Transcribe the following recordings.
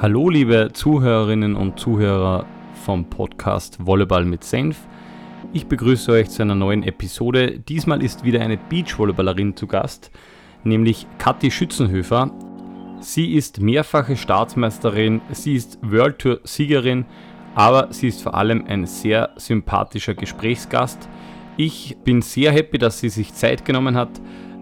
Hallo liebe Zuhörerinnen und Zuhörer vom Podcast Volleyball mit Senf. Ich begrüße euch zu einer neuen Episode. Diesmal ist wieder eine Beachvolleyballerin zu Gast, nämlich Kathi Schützenhöfer. Sie ist mehrfache Staatsmeisterin, sie ist World Tour Siegerin, aber sie ist vor allem ein sehr sympathischer Gesprächsgast. Ich bin sehr happy, dass sie sich Zeit genommen hat.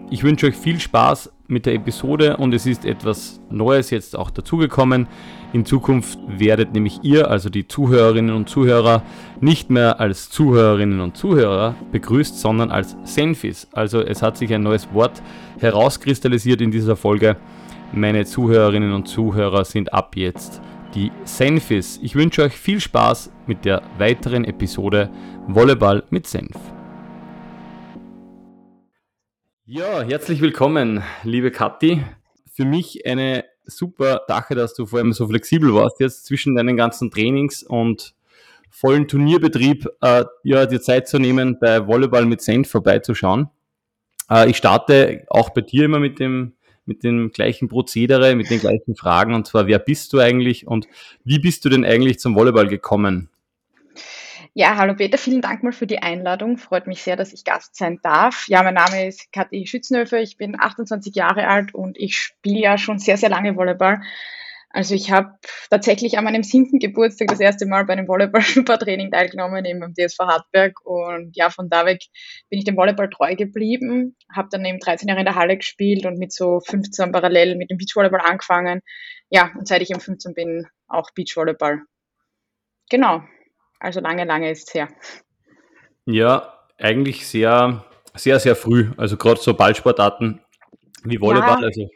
Ich wünsche euch viel Spaß mit der Episode und es ist etwas Neues jetzt auch dazugekommen. In Zukunft werdet nämlich ihr, also die Zuhörerinnen und Zuhörer, nicht mehr als Zuhörerinnen und Zuhörer begrüßt, sondern als Senfis. Also es hat sich ein neues Wort herauskristallisiert in dieser Folge. Meine Zuhörerinnen und Zuhörer sind ab jetzt die Senfis. Ich wünsche euch viel Spaß mit der weiteren Episode Volleyball mit Senf. Ja, herzlich willkommen, liebe Kathi. Für mich eine super Sache, dass du vor allem so flexibel warst jetzt zwischen deinen ganzen Trainings und vollen Turnierbetrieb, äh, ja, dir Zeit zu nehmen, bei Volleyball mit Senf vorbeizuschauen. Äh, ich starte auch bei dir immer mit dem, mit dem gleichen Prozedere, mit den gleichen Fragen, und zwar, wer bist du eigentlich und wie bist du denn eigentlich zum Volleyball gekommen? Ja, hallo Peter, vielen Dank mal für die Einladung. Freut mich sehr, dass ich Gast sein darf. Ja, mein Name ist Kathi Schützenhöfer, ich bin 28 Jahre alt und ich spiele ja schon sehr, sehr lange Volleyball. Also ich habe tatsächlich an meinem siebten Geburtstag das erste Mal bei einem Volleyball-Supertraining teilgenommen, eben beim DSV Hartberg. Und ja, von da weg bin ich dem Volleyball treu geblieben, habe dann eben 13 Jahre in der Halle gespielt und mit so 15 parallel mit dem Beachvolleyball angefangen. Ja, und seit ich eben 15 bin, auch Beachvolleyball. Genau. Also lange, lange ist es her. Ja, eigentlich sehr, sehr, sehr früh. Also gerade so Ballsportarten wie Volleyball. Ja. Also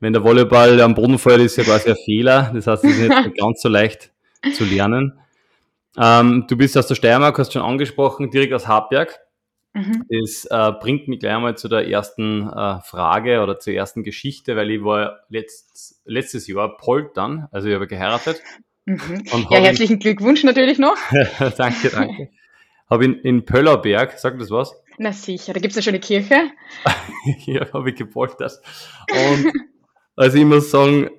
wenn der Volleyball am Boden fällt, ist ja quasi ein Fehler. Das heißt, es ist nicht ganz so leicht zu lernen. Ähm, du bist aus der Steiermark, hast schon angesprochen, direkt aus Hartberg. Mhm. Das äh, bringt mich gleich mal zu der ersten äh, Frage oder zur ersten Geschichte, weil ich war letzt, letztes Jahr poltern, also ich habe geheiratet. Mhm. Ja, herzlichen Glückwunsch natürlich noch. danke, danke. Habe in, in Pöllerberg, sagt das was? Na sicher, da gibt es ja schon eine Kirche. ja, habe ich gepoltert. Und also ich muss sagen,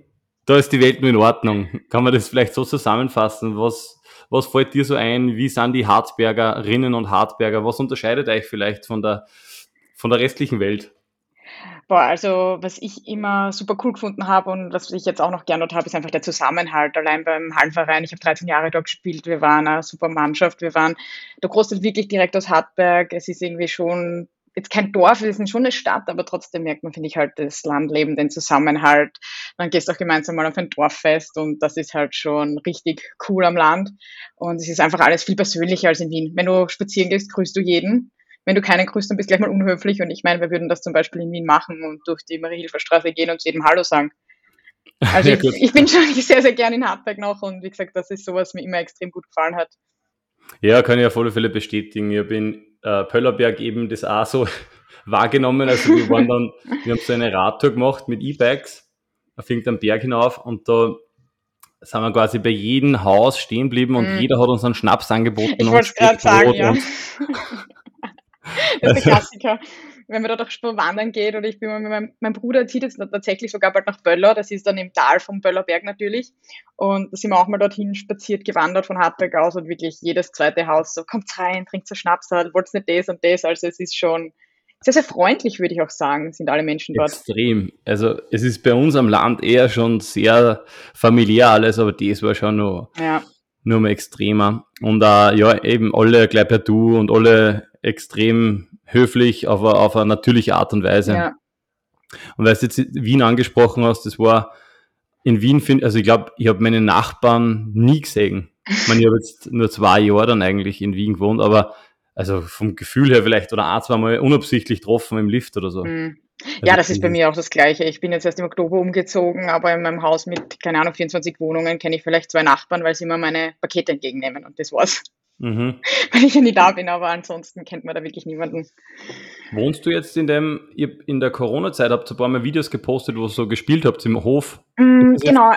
da ist die Welt nur in Ordnung. Kann man das vielleicht so zusammenfassen? Was, was fällt dir so ein? Wie sind die Harzbergerinnen und Harzberger? Was unterscheidet euch vielleicht von der, von der restlichen Welt? Boah, also was ich immer super cool gefunden habe und was ich jetzt auch noch gern dort habe, ist einfach der Zusammenhalt. Allein beim Hallenverein, ich habe 13 Jahre dort gespielt, wir waren eine super Mannschaft, wir waren der Großteil wirklich direkt aus Hartberg. Es ist irgendwie schon jetzt kein Dorf, wir sind schon eine Stadt, aber trotzdem merkt man, finde ich, halt das Landleben, den Zusammenhalt. Dann gehst du auch gemeinsam mal auf ein Dorffest und das ist halt schon richtig cool am Land. Und es ist einfach alles viel persönlicher als in Wien. Wenn du spazieren gehst, grüßt du jeden wenn du keinen grüßt, dann bist du gleich mal unhöflich. Und ich meine, wir würden das zum Beispiel in Wien machen und durch die Marie-Hilfer-Straße gehen und zu jedem Hallo sagen. Also ja, ich, ich, bin schon sehr, sehr gern in Hartberg noch und wie gesagt, das ist sowas, was mir immer extrem gut gefallen hat. Ja, kann ich auf alle Fälle bestätigen. Ich habe in äh, Pöllerberg eben das auch so wahrgenommen. Also wir waren dann, wir haben so eine Radtour gemacht mit E-Bikes auf irgendeinem Berg hinauf und da sind wir quasi bei jedem Haus stehen geblieben und mm. jeder hat uns einen Schnaps angeboten. Ich wollte gerade sagen, ja. Das ist der Klassiker. Wenn man da doch wandern geht oder ich bin mal mit meinem, mein Bruder zieht jetzt tatsächlich sogar bald nach Böller, das ist dann im Tal vom Böllerberg natürlich. Und da sind wir auch mal dorthin spaziert, gewandert von Hartberg aus und wirklich jedes zweite Haus so, kommt rein, trinkt so Schnaps, wollt nicht das und das. Also es ist schon sehr, sehr freundlich, würde ich auch sagen, sind alle Menschen dort. Extrem. Also es ist bei uns am Land eher schon sehr familiär alles, aber das war schon noch, ja. nur mal extremer. Und uh, ja, eben alle gleich per Du und alle extrem höflich, aber auf eine natürliche Art und Weise. Ja. Und weil du jetzt Wien angesprochen hast, das war in Wien, find, also ich glaube, ich habe meine Nachbarn nie gesehen. Ich meine, ich habe jetzt nur zwei Jahre dann eigentlich in Wien gewohnt, aber also vom Gefühl her vielleicht oder ein, zwei Mal unabsichtlich getroffen im Lift oder so. Mhm. Ja, also das ist bei mir auch das Gleiche. Ich bin jetzt erst im Oktober umgezogen, aber in meinem Haus mit, keine Ahnung, 24 Wohnungen kenne ich vielleicht zwei Nachbarn, weil sie immer meine Pakete entgegennehmen und das war's. Mhm. Weil ich ja nie da bin, aber ansonsten kennt man da wirklich niemanden. Wohnst du jetzt in dem, ihr in der Corona-Zeit habt ihr ein paar Mal Videos gepostet, wo ihr so gespielt habt im Hof? Mm, genau,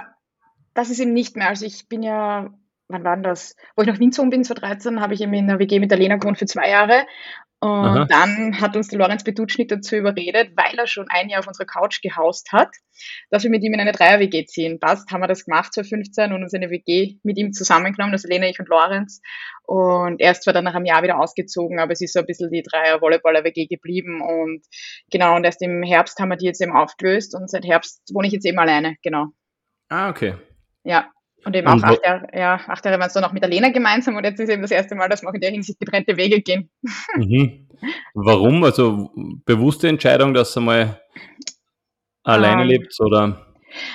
das ist eben nicht mehr. Also ich bin ja, wann war das? Wo ich nach Wien gezogen bin, 2013, habe ich eben in der WG mit der Lena gewohnt für zwei Jahre. Und Aha. dann hat uns der Lorenz Bedutschnik dazu überredet, weil er schon ein Jahr auf unserer Couch gehaust hat, dass wir mit ihm in eine Dreier-WG ziehen. Passt, haben wir das gemacht 2015 und uns eine WG mit ihm zusammengenommen, also Lena, ich und Lorenz. Und er ist zwar dann nach einem Jahr wieder ausgezogen, aber es ist so ein bisschen die Dreier-Volleyballer-WG geblieben. Und genau, und erst im Herbst haben wir die jetzt eben aufgelöst und seit Herbst wohne ich jetzt eben alleine, genau. Ah, okay. Ja, und eben auch acht Jahre, ja, acht Jahre waren es dann auch mit der Lena gemeinsam und jetzt ist eben das erste Mal, dass wir auch in der Hinsicht getrennte Wege gehen. Mhm. Warum? Also bewusste Entscheidung, dass ihr mal alleine um, ähm, lebt oder?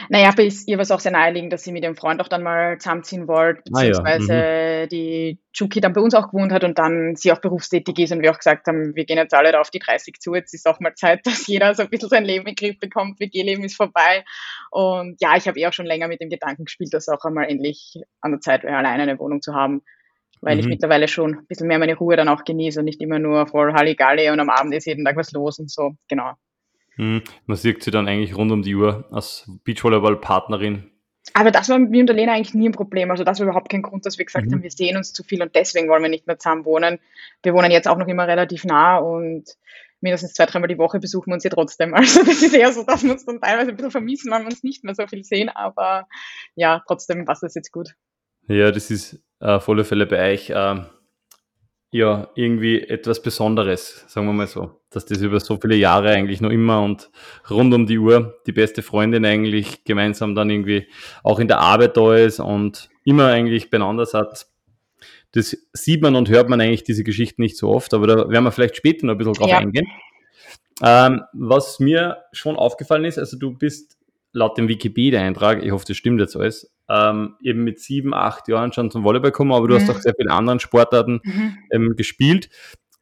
Naja, bei ihr war es auch sehr naheliegend, dass sie mit ihrem Freund auch dann mal zusammenziehen wollte, beziehungsweise ah, ja. mhm. die Chuki dann bei uns auch gewohnt hat und dann sie auch berufstätig ist und wir auch gesagt haben, wir gehen jetzt alle da auf die 30 zu, jetzt ist auch mal Zeit, dass jeder so ein bisschen sein Leben in den Griff bekommt, WG-Leben ist vorbei und ja, ich habe eh auch schon länger mit dem Gedanken gespielt, dass auch einmal endlich an der Zeit wäre, alleine eine Wohnung zu haben, weil mhm. ich mittlerweile schon ein bisschen mehr meine Ruhe dann auch genieße und nicht immer nur voll Halligalli und am Abend ist jeden Tag was los und so, genau. Mhm. Man sieht sie dann eigentlich rund um die Uhr als Beachvolleyball-Partnerin. Aber das war mit mir und der Lena eigentlich nie ein Problem. Also das war überhaupt kein Grund, dass wir gesagt mhm. haben, wir sehen uns zu viel und deswegen wollen wir nicht mehr zusammen wohnen. Wir wohnen jetzt auch noch immer relativ nah und mindestens zwei, dreimal die Woche besuchen wir uns hier trotzdem. Also das ist eher so, dass wir uns dann teilweise ein bisschen vermissen, weil wir uns nicht mehr so viel sehen. Aber ja, trotzdem passt das jetzt gut. Ja, das ist äh, auf alle Fälle bei euch. Äh, ja, irgendwie etwas Besonderes, sagen wir mal so. Dass das über so viele Jahre eigentlich noch immer und rund um die Uhr die beste Freundin eigentlich gemeinsam dann irgendwie auch in der Arbeit da ist und immer eigentlich beieinander hat. Das sieht man und hört man eigentlich diese Geschichten nicht so oft, aber da werden wir vielleicht später noch ein bisschen drauf ja. eingehen. Ähm, was mir schon aufgefallen ist, also du bist laut dem Wikipedia-Eintrag, ich hoffe, das stimmt jetzt alles, ähm, eben mit sieben, acht Jahren schon zum Volleyball gekommen, aber du mhm. hast auch sehr viele anderen Sportarten mhm. ähm, gespielt.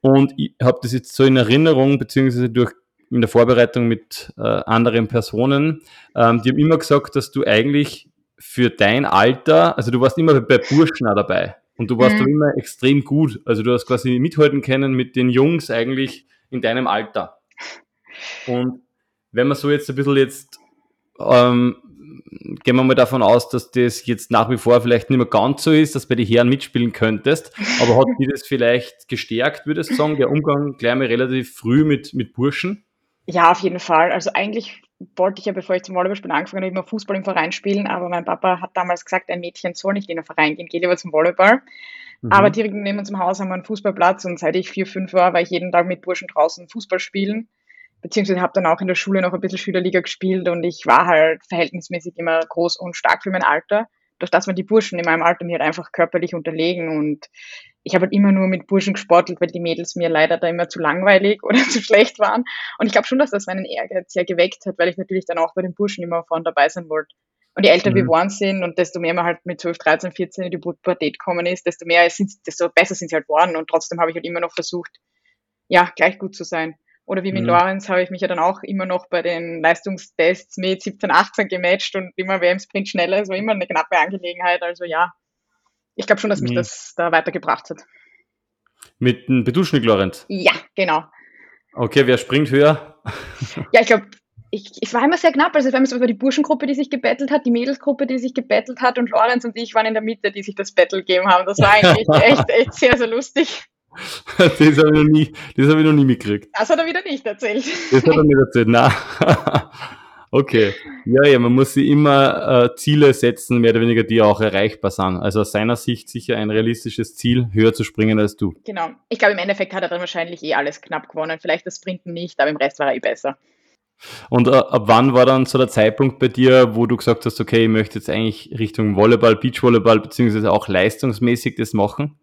Und ich habe das jetzt so in Erinnerung, beziehungsweise durch in der Vorbereitung mit äh, anderen Personen, ähm, die haben immer gesagt, dass du eigentlich für dein Alter, also du warst immer bei Burschen auch dabei und du warst mhm. immer extrem gut. Also du hast quasi mithalten können mit den Jungs eigentlich in deinem Alter. Und wenn man so jetzt ein bisschen jetzt ähm, gehen wir mal davon aus, dass das jetzt nach wie vor vielleicht nicht mehr ganz so ist, dass bei den Herren mitspielen könntest. Aber hat dir das vielleicht gestärkt, würdest du sagen, der Umgang gleich mal relativ früh mit, mit Burschen? Ja, auf jeden Fall. Also eigentlich wollte ich ja, bevor ich zum Volleyballspielen angefangen habe, immer Fußball im Verein spielen, aber mein Papa hat damals gesagt, ein Mädchen soll nicht in den Verein gehen, geh lieber zum Volleyball. Mhm. Aber direkt neben unserem Haus haben wir einen Fußballplatz und seit ich vier, fünf war, war ich jeden Tag mit Burschen draußen Fußball spielen beziehungsweise habe dann auch in der Schule noch ein bisschen Schülerliga gespielt und ich war halt verhältnismäßig immer groß und stark für mein Alter. Durch das man die Burschen in meinem Alter mir halt einfach körperlich unterlegen und ich habe halt immer nur mit Burschen gesportelt, weil die Mädels mir leider da immer zu langweilig oder zu schlecht waren. Und ich glaube schon, dass das meinen Ehrgeiz sehr geweckt hat, weil ich natürlich dann auch bei den Burschen immer vorne dabei sein wollte. Und je älter mhm. wir geworden sind und desto mehr man halt mit 12, 13, 14 in die Pubertät gekommen ist, desto mehr sind, desto besser sind sie halt geworden. Und trotzdem habe ich halt immer noch versucht, ja, gleich gut zu sein. Oder wie mit mhm. Lorenz habe ich mich ja dann auch immer noch bei den Leistungstests mit 17, 18 gematcht und immer wer im Sprint schneller ist, war immer eine knappe Angelegenheit. Also ja, ich glaube schon, dass mich mhm. das da weitergebracht hat. Mit dem Beduschnik, Lorenz? Ja, genau. Okay, wer springt höher? ja, ich glaube, ich, ich war immer sehr knapp. Also, haben so über die Burschengruppe, die sich gebettelt hat, die Mädelsgruppe, die sich gebettelt hat und Lorenz und ich waren in der Mitte, die sich das Battle gegeben haben. Das war eigentlich echt, echt sehr, sehr lustig. das habe ich, noch nie, das hab ich noch nie mitgekriegt. Das hat er wieder nicht erzählt. Das hat er nicht erzählt, nein. Okay. Ja, ja, man muss sich immer äh, Ziele setzen, mehr oder weniger, die auch erreichbar sind. Also aus seiner Sicht sicher ein realistisches Ziel, höher zu springen als du. Genau. Ich glaube, im Endeffekt hat er dann wahrscheinlich eh alles knapp gewonnen. Vielleicht das Sprinten nicht, aber im Rest war er eh besser. Und äh, ab wann war dann so der Zeitpunkt bei dir, wo du gesagt hast, okay, ich möchte jetzt eigentlich Richtung Volleyball, Beachvolleyball, beziehungsweise auch leistungsmäßig das machen?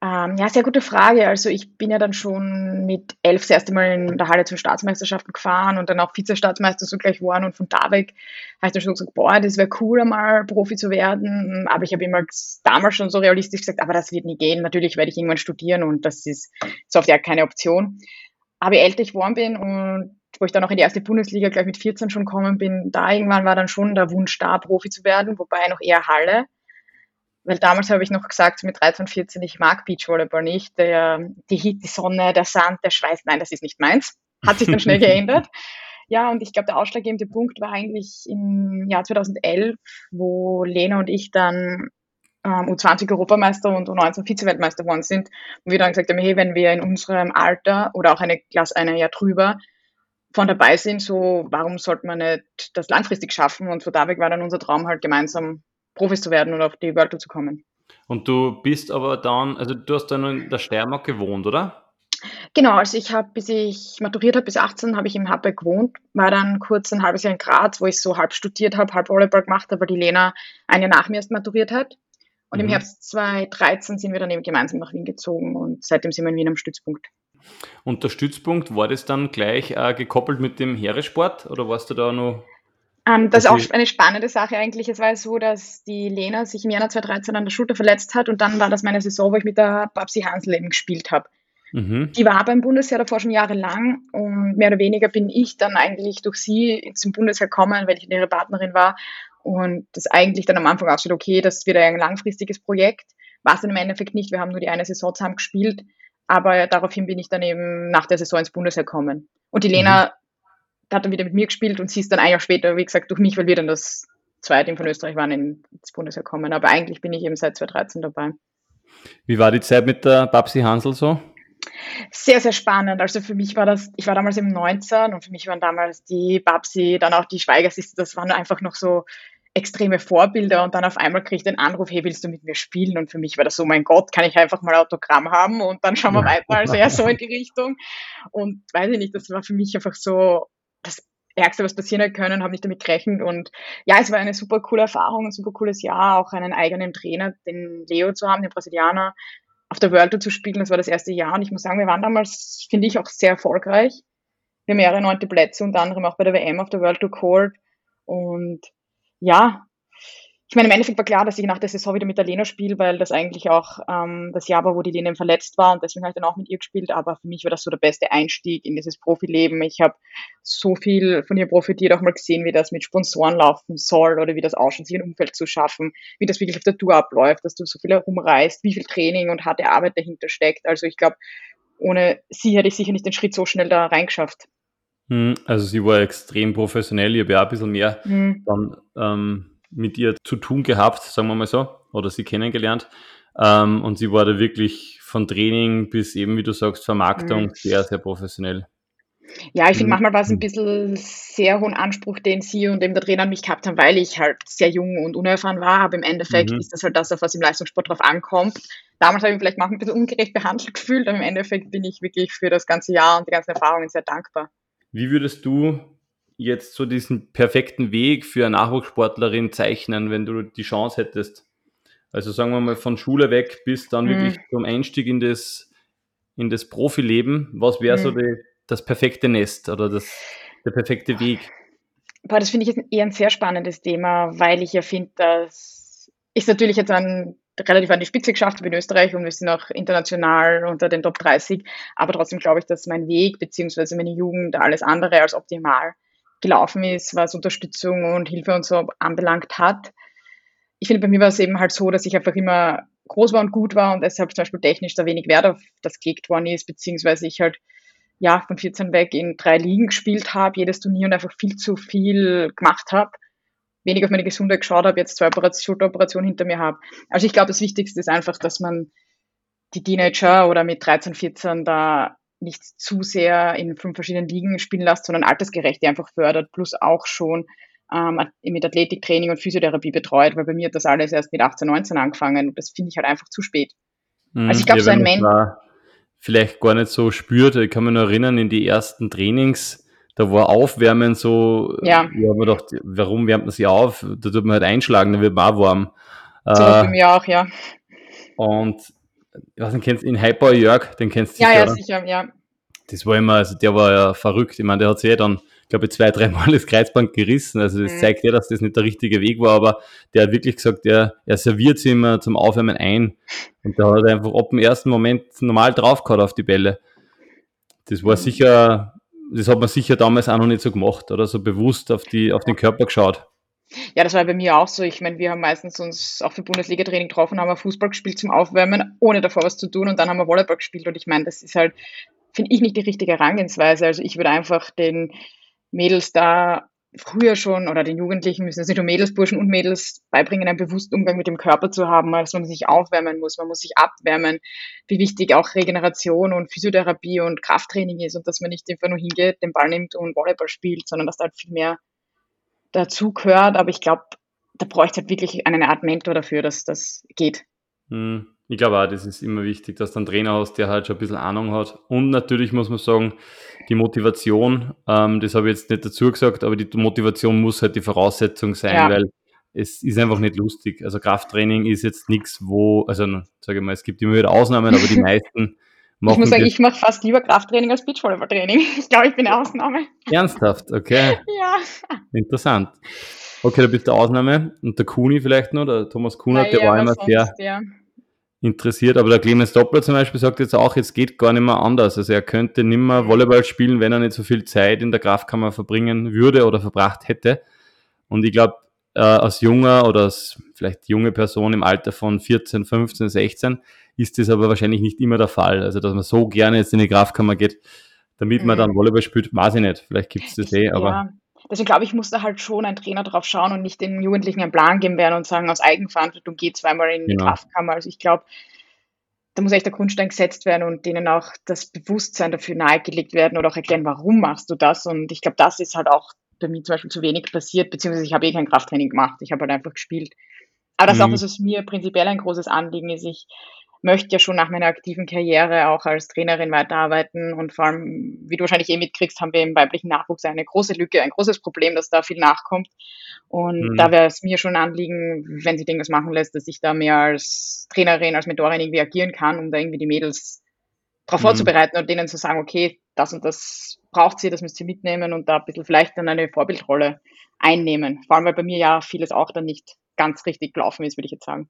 Ähm, ja, sehr gute Frage. Also ich bin ja dann schon mit elf das erste Mal in der Halle zu Staatsmeisterschaften gefahren und dann auch Vizestaatsmeister so gleich geworden und von da weg habe ich dann schon gesagt, boah, das wäre cool, einmal Profi zu werden. Aber ich habe immer damals schon so realistisch gesagt, aber das wird nie gehen. Natürlich werde ich irgendwann studieren und das ist so auf der keine Option. Aber je älter ich geworden bin und wo ich dann auch in die erste Bundesliga gleich mit 14 schon gekommen bin, da irgendwann war dann schon der Wunsch da, Profi zu werden, wobei noch eher Halle weil damals habe ich noch gesagt, mit 13, 14, ich mag Beachvolleyball nicht. Der, die Heat, die Sonne, der Sand, der Schweiß, nein, das ist nicht meins. Hat sich dann schnell geändert. Ja, und ich glaube, der ausschlaggebende Punkt war eigentlich im Jahr 2011, wo Lena und ich dann ähm, U20-Europameister und U19 Vize-Weltmeister geworden sind. Und wir dann gesagt haben, hey, wenn wir in unserem Alter oder auch eine Klasse ein Jahr drüber von dabei sind, so warum sollte man nicht das langfristig schaffen? Und von da weg war dann unser Traum halt gemeinsam Profis zu werden und auf die Tour zu kommen. Und du bist aber dann, also du hast dann in der Steiermark gewohnt, oder? Genau, also ich habe, bis ich maturiert habe, bis 18, habe ich im Happe gewohnt, war dann kurz ein halbes Jahr in Graz, wo ich so halb studiert habe, halb Volleyball gemacht habe, weil die Lena ein Jahr nach mir erst maturiert hat. Und mhm. im Herbst 2013 sind wir dann eben gemeinsam nach Wien gezogen und seitdem sind wir in Wien am Stützpunkt. Und der Stützpunkt, war das dann gleich äh, gekoppelt mit dem Heeresport oder warst du da noch ähm, das ist auch eine spannende Sache eigentlich. Es war so, dass die Lena sich im Januar 2013 an der Schulter verletzt hat und dann war das meine Saison, wo ich mit der Babsi Hansel eben gespielt habe. Mhm. Die war beim Bundesheer davor schon jahrelang und mehr oder weniger bin ich dann eigentlich durch sie zum Bundesheer gekommen, weil ich ihre Partnerin war und das eigentlich dann am Anfang auch schon okay, das wird ein langfristiges Projekt. War es dann im Endeffekt nicht, wir haben nur die eine Saison zusammen gespielt, aber daraufhin bin ich dann eben nach der Saison ins Bundesheer gekommen. Und die Lena mhm hat dann wieder mit mir gespielt und sie ist dann ein Jahr später, wie gesagt, durch mich, weil wir dann das zweite Team von Österreich waren, ins Bundesheer gekommen. Aber eigentlich bin ich eben seit 2013 dabei. Wie war die Zeit mit der Babsi Hansel so? Sehr, sehr spannend. Also für mich war das, ich war damals eben 19 und für mich waren damals die Babsi, dann auch die Schweigersiste, das waren einfach noch so extreme Vorbilder und dann auf einmal kriege ich den Anruf, hey, willst du mit mir spielen? Und für mich war das so, mein Gott, kann ich einfach mal Autogramm haben und dann schauen wir weiter, also eher so in die Richtung. Und weiß ich nicht, das war für mich einfach so, das Ärgste, was passieren hätte können, habe nicht damit gerechnet. Und ja, es war eine super coole Erfahrung, ein super cooles Jahr, auch einen eigenen Trainer, den Leo zu haben, den Brasilianer, auf der World Tour zu spielen. Das war das erste Jahr. Und ich muss sagen, wir waren damals, finde ich, auch sehr erfolgreich. Wir mehrere neunte Plätze, unter anderem auch bei der WM auf der World Tour Court. Und ja, ich meine, im Endeffekt war klar, dass ich nach der Saison wieder mit der Lena spiele, weil das eigentlich auch ähm, das Jahr war, wo die Lena verletzt war und deswegen habe ich dann auch mit ihr gespielt. Aber für mich war das so der beste Einstieg in dieses Profileben. Ich habe so viel von ihr profitiert, auch mal gesehen, wie das mit Sponsoren laufen soll oder wie das ausschaut, sich ein Umfeld zu schaffen, wie das wirklich auf der Tour abläuft, dass du so viel herumreist, wie viel Training und harte Arbeit dahinter steckt. Also ich glaube, ohne sie hätte ich sicher nicht den Schritt so schnell da reingeschafft. Hm, also sie war extrem professionell, ich habe ja ein bisschen mehr mhm. dann ähm, mit ihr zu tun gehabt, sagen wir mal so, oder sie kennengelernt. Ähm, und sie war da wirklich von Training bis eben, wie du sagst, Vermarktung mhm. sehr, sehr professionell. Ja, ich finde, mhm. manchmal war es ein bisschen sehr hohen Anspruch, den sie und eben der Trainer an mich gehabt haben, weil ich halt sehr jung und unerfahren war. Aber im Endeffekt mhm. ist das halt das, auf was im Leistungssport drauf ankommt. Damals habe ich mich vielleicht manchmal ein bisschen ungerecht behandelt gefühlt, aber im Endeffekt bin ich wirklich für das ganze Jahr und die ganzen Erfahrungen sehr dankbar. Wie würdest du jetzt so diesen perfekten Weg für eine Nachwuchssportlerin zeichnen, wenn du die Chance hättest? Also sagen wir mal von Schule weg bis dann mhm. wirklich zum Einstieg in das, in das Profileben. Was wäre mhm. so die, das perfekte Nest oder das, der perfekte Weg? Boah, das finde ich jetzt eher ein sehr spannendes Thema, weil ich ja finde, dass ich natürlich jetzt an, relativ an die Spitze geschafft habe in Österreich und wir sind auch international unter den Top 30. Aber trotzdem glaube ich, dass mein Weg bzw. meine Jugend alles andere als optimal gelaufen ist, was Unterstützung und Hilfe und so anbelangt hat. Ich finde, bei mir war es eben halt so, dass ich einfach immer groß war und gut war und deshalb zum Beispiel technisch da wenig Wert auf das gelegt worden ist, beziehungsweise ich halt ja von 14 weg in drei Ligen gespielt habe, jedes Turnier und einfach viel zu viel gemacht habe, wenig auf meine Gesundheit geschaut habe, jetzt zwei Schulteroperationen hinter mir habe. Also ich glaube, das Wichtigste ist einfach, dass man die Teenager oder mit 13, 14 da nicht zu sehr in fünf verschiedenen Ligen spielen lässt, sondern altersgerecht die einfach fördert, plus auch schon ähm, mit Athletiktraining und Physiotherapie betreut, weil bei mir hat das alles erst mit 18, 19 angefangen und das finde ich halt einfach zu spät. Mhm, also ich glaube, ja, so ein Mensch. Vielleicht gar nicht so spürt. Ich kann mich noch erinnern, in die ersten Trainings, da war Aufwärmen so, ja. ich habe mir gedacht, warum wärmt man sich auf? Da tut man halt einschlagen, dann wird man auch warm. So äh, bei mir auch, ja. Und ich weiß nicht, kennst du in Hyper Jörg, den kennst du sicher. Ja, ja, sicher, ja. Das war immer, also der war ja verrückt. Ich meine, der hat sich ja dann, glaube ich, zwei, dreimal das Kreuzband gerissen. Also das mhm. zeigt ja, dass das nicht der richtige Weg war, aber der hat wirklich gesagt, der, er serviert sie immer zum Aufwärmen ein. Und da hat er einfach ab dem ersten Moment normal draufgehauen auf die Bälle. Das war mhm. sicher, das hat man sicher damals auch noch nicht so gemacht oder so bewusst auf, die, auf den Körper geschaut. Ja, das war bei mir auch so. Ich meine, wir haben meistens uns auch für Bundesliga-Training getroffen, haben wir Fußball gespielt zum Aufwärmen, ohne davor was zu tun und dann haben wir Volleyball gespielt und ich meine, das ist halt, finde ich, nicht die richtige Herangehensweise. Also ich würde einfach den Mädels da früher schon oder den Jugendlichen müssen es nicht nur Mädels, Burschen und Mädels beibringen, einen bewussten Umgang mit dem Körper zu haben, dass man sich aufwärmen muss, man muss sich abwärmen, wie wichtig auch Regeneration und Physiotherapie und Krafttraining ist und dass man nicht einfach nur hingeht, den Ball nimmt und Volleyball spielt, sondern dass da halt viel mehr dazu gehört. Aber ich glaube, da bräuchte halt wirklich eine Art Mentor dafür, dass das geht. Hm. Ich glaube auch, das ist immer wichtig, dass du einen Trainer hast, der halt schon ein bisschen Ahnung hat. Und natürlich muss man sagen, die Motivation, ähm, das habe ich jetzt nicht dazu gesagt, aber die Motivation muss halt die Voraussetzung sein, ja. weil es ist einfach nicht lustig. Also Krafttraining ist jetzt nichts, wo, also sage ich mal, es gibt immer wieder Ausnahmen, aber die meisten machen. Ich muss sagen, ich mache fast lieber Krafttraining als Beachvolleyballtraining. Ich glaube, ich bin eine Ausnahme. Ernsthaft, okay. ja. Interessant. Okay, da bist du Ausnahme. Und der Kuni vielleicht noch, der Thomas Kunert, der ja, war immer sehr. Ja interessiert. Aber der Clemens Doppler zum Beispiel sagt jetzt auch, jetzt geht gar nicht mehr anders. Also er könnte nicht mehr Volleyball spielen, wenn er nicht so viel Zeit in der Kraftkammer verbringen würde oder verbracht hätte. Und ich glaube, äh, als junger oder als vielleicht junge Person im Alter von 14, 15, 16 ist das aber wahrscheinlich nicht immer der Fall. Also dass man so gerne jetzt in die Kraftkammer geht, damit man mhm. dann Volleyball spielt, weiß ich nicht. Vielleicht gibt es das eh, aber. Ja. Deswegen glaube ich, muss da halt schon ein Trainer drauf schauen und nicht den Jugendlichen einen Plan geben werden und sagen, aus Eigenverantwortung geht zweimal in die genau. Kraftkammer. Also ich glaube, da muss echt der Grundstein gesetzt werden und denen auch das Bewusstsein dafür nahegelegt werden oder auch erklären, warum machst du das. Und ich glaube, das ist halt auch bei mir zum Beispiel zu wenig passiert, beziehungsweise ich habe eh kein Krafttraining gemacht. Ich habe halt einfach gespielt. Aber das mhm. ist auch was, was mir prinzipiell ein großes Anliegen ist. Ich möchte ja schon nach meiner aktiven Karriere auch als Trainerin weiterarbeiten und vor allem, wie du wahrscheinlich eh mitkriegst, haben wir im weiblichen Nachwuchs eine große Lücke, ein großes Problem, dass da viel nachkommt. Und mhm. da wäre es mir schon ein Anliegen, wenn sich irgendwas machen lässt, dass ich da mehr als Trainerin, als Mentorin irgendwie agieren kann, um da irgendwie die Mädels darauf mhm. vorzubereiten und denen zu sagen, okay, das und das braucht sie, das müsst ihr mitnehmen und da ein bisschen vielleicht dann eine Vorbildrolle einnehmen. Vor allem, weil bei mir ja vieles auch dann nicht ganz richtig gelaufen ist, würde ich jetzt sagen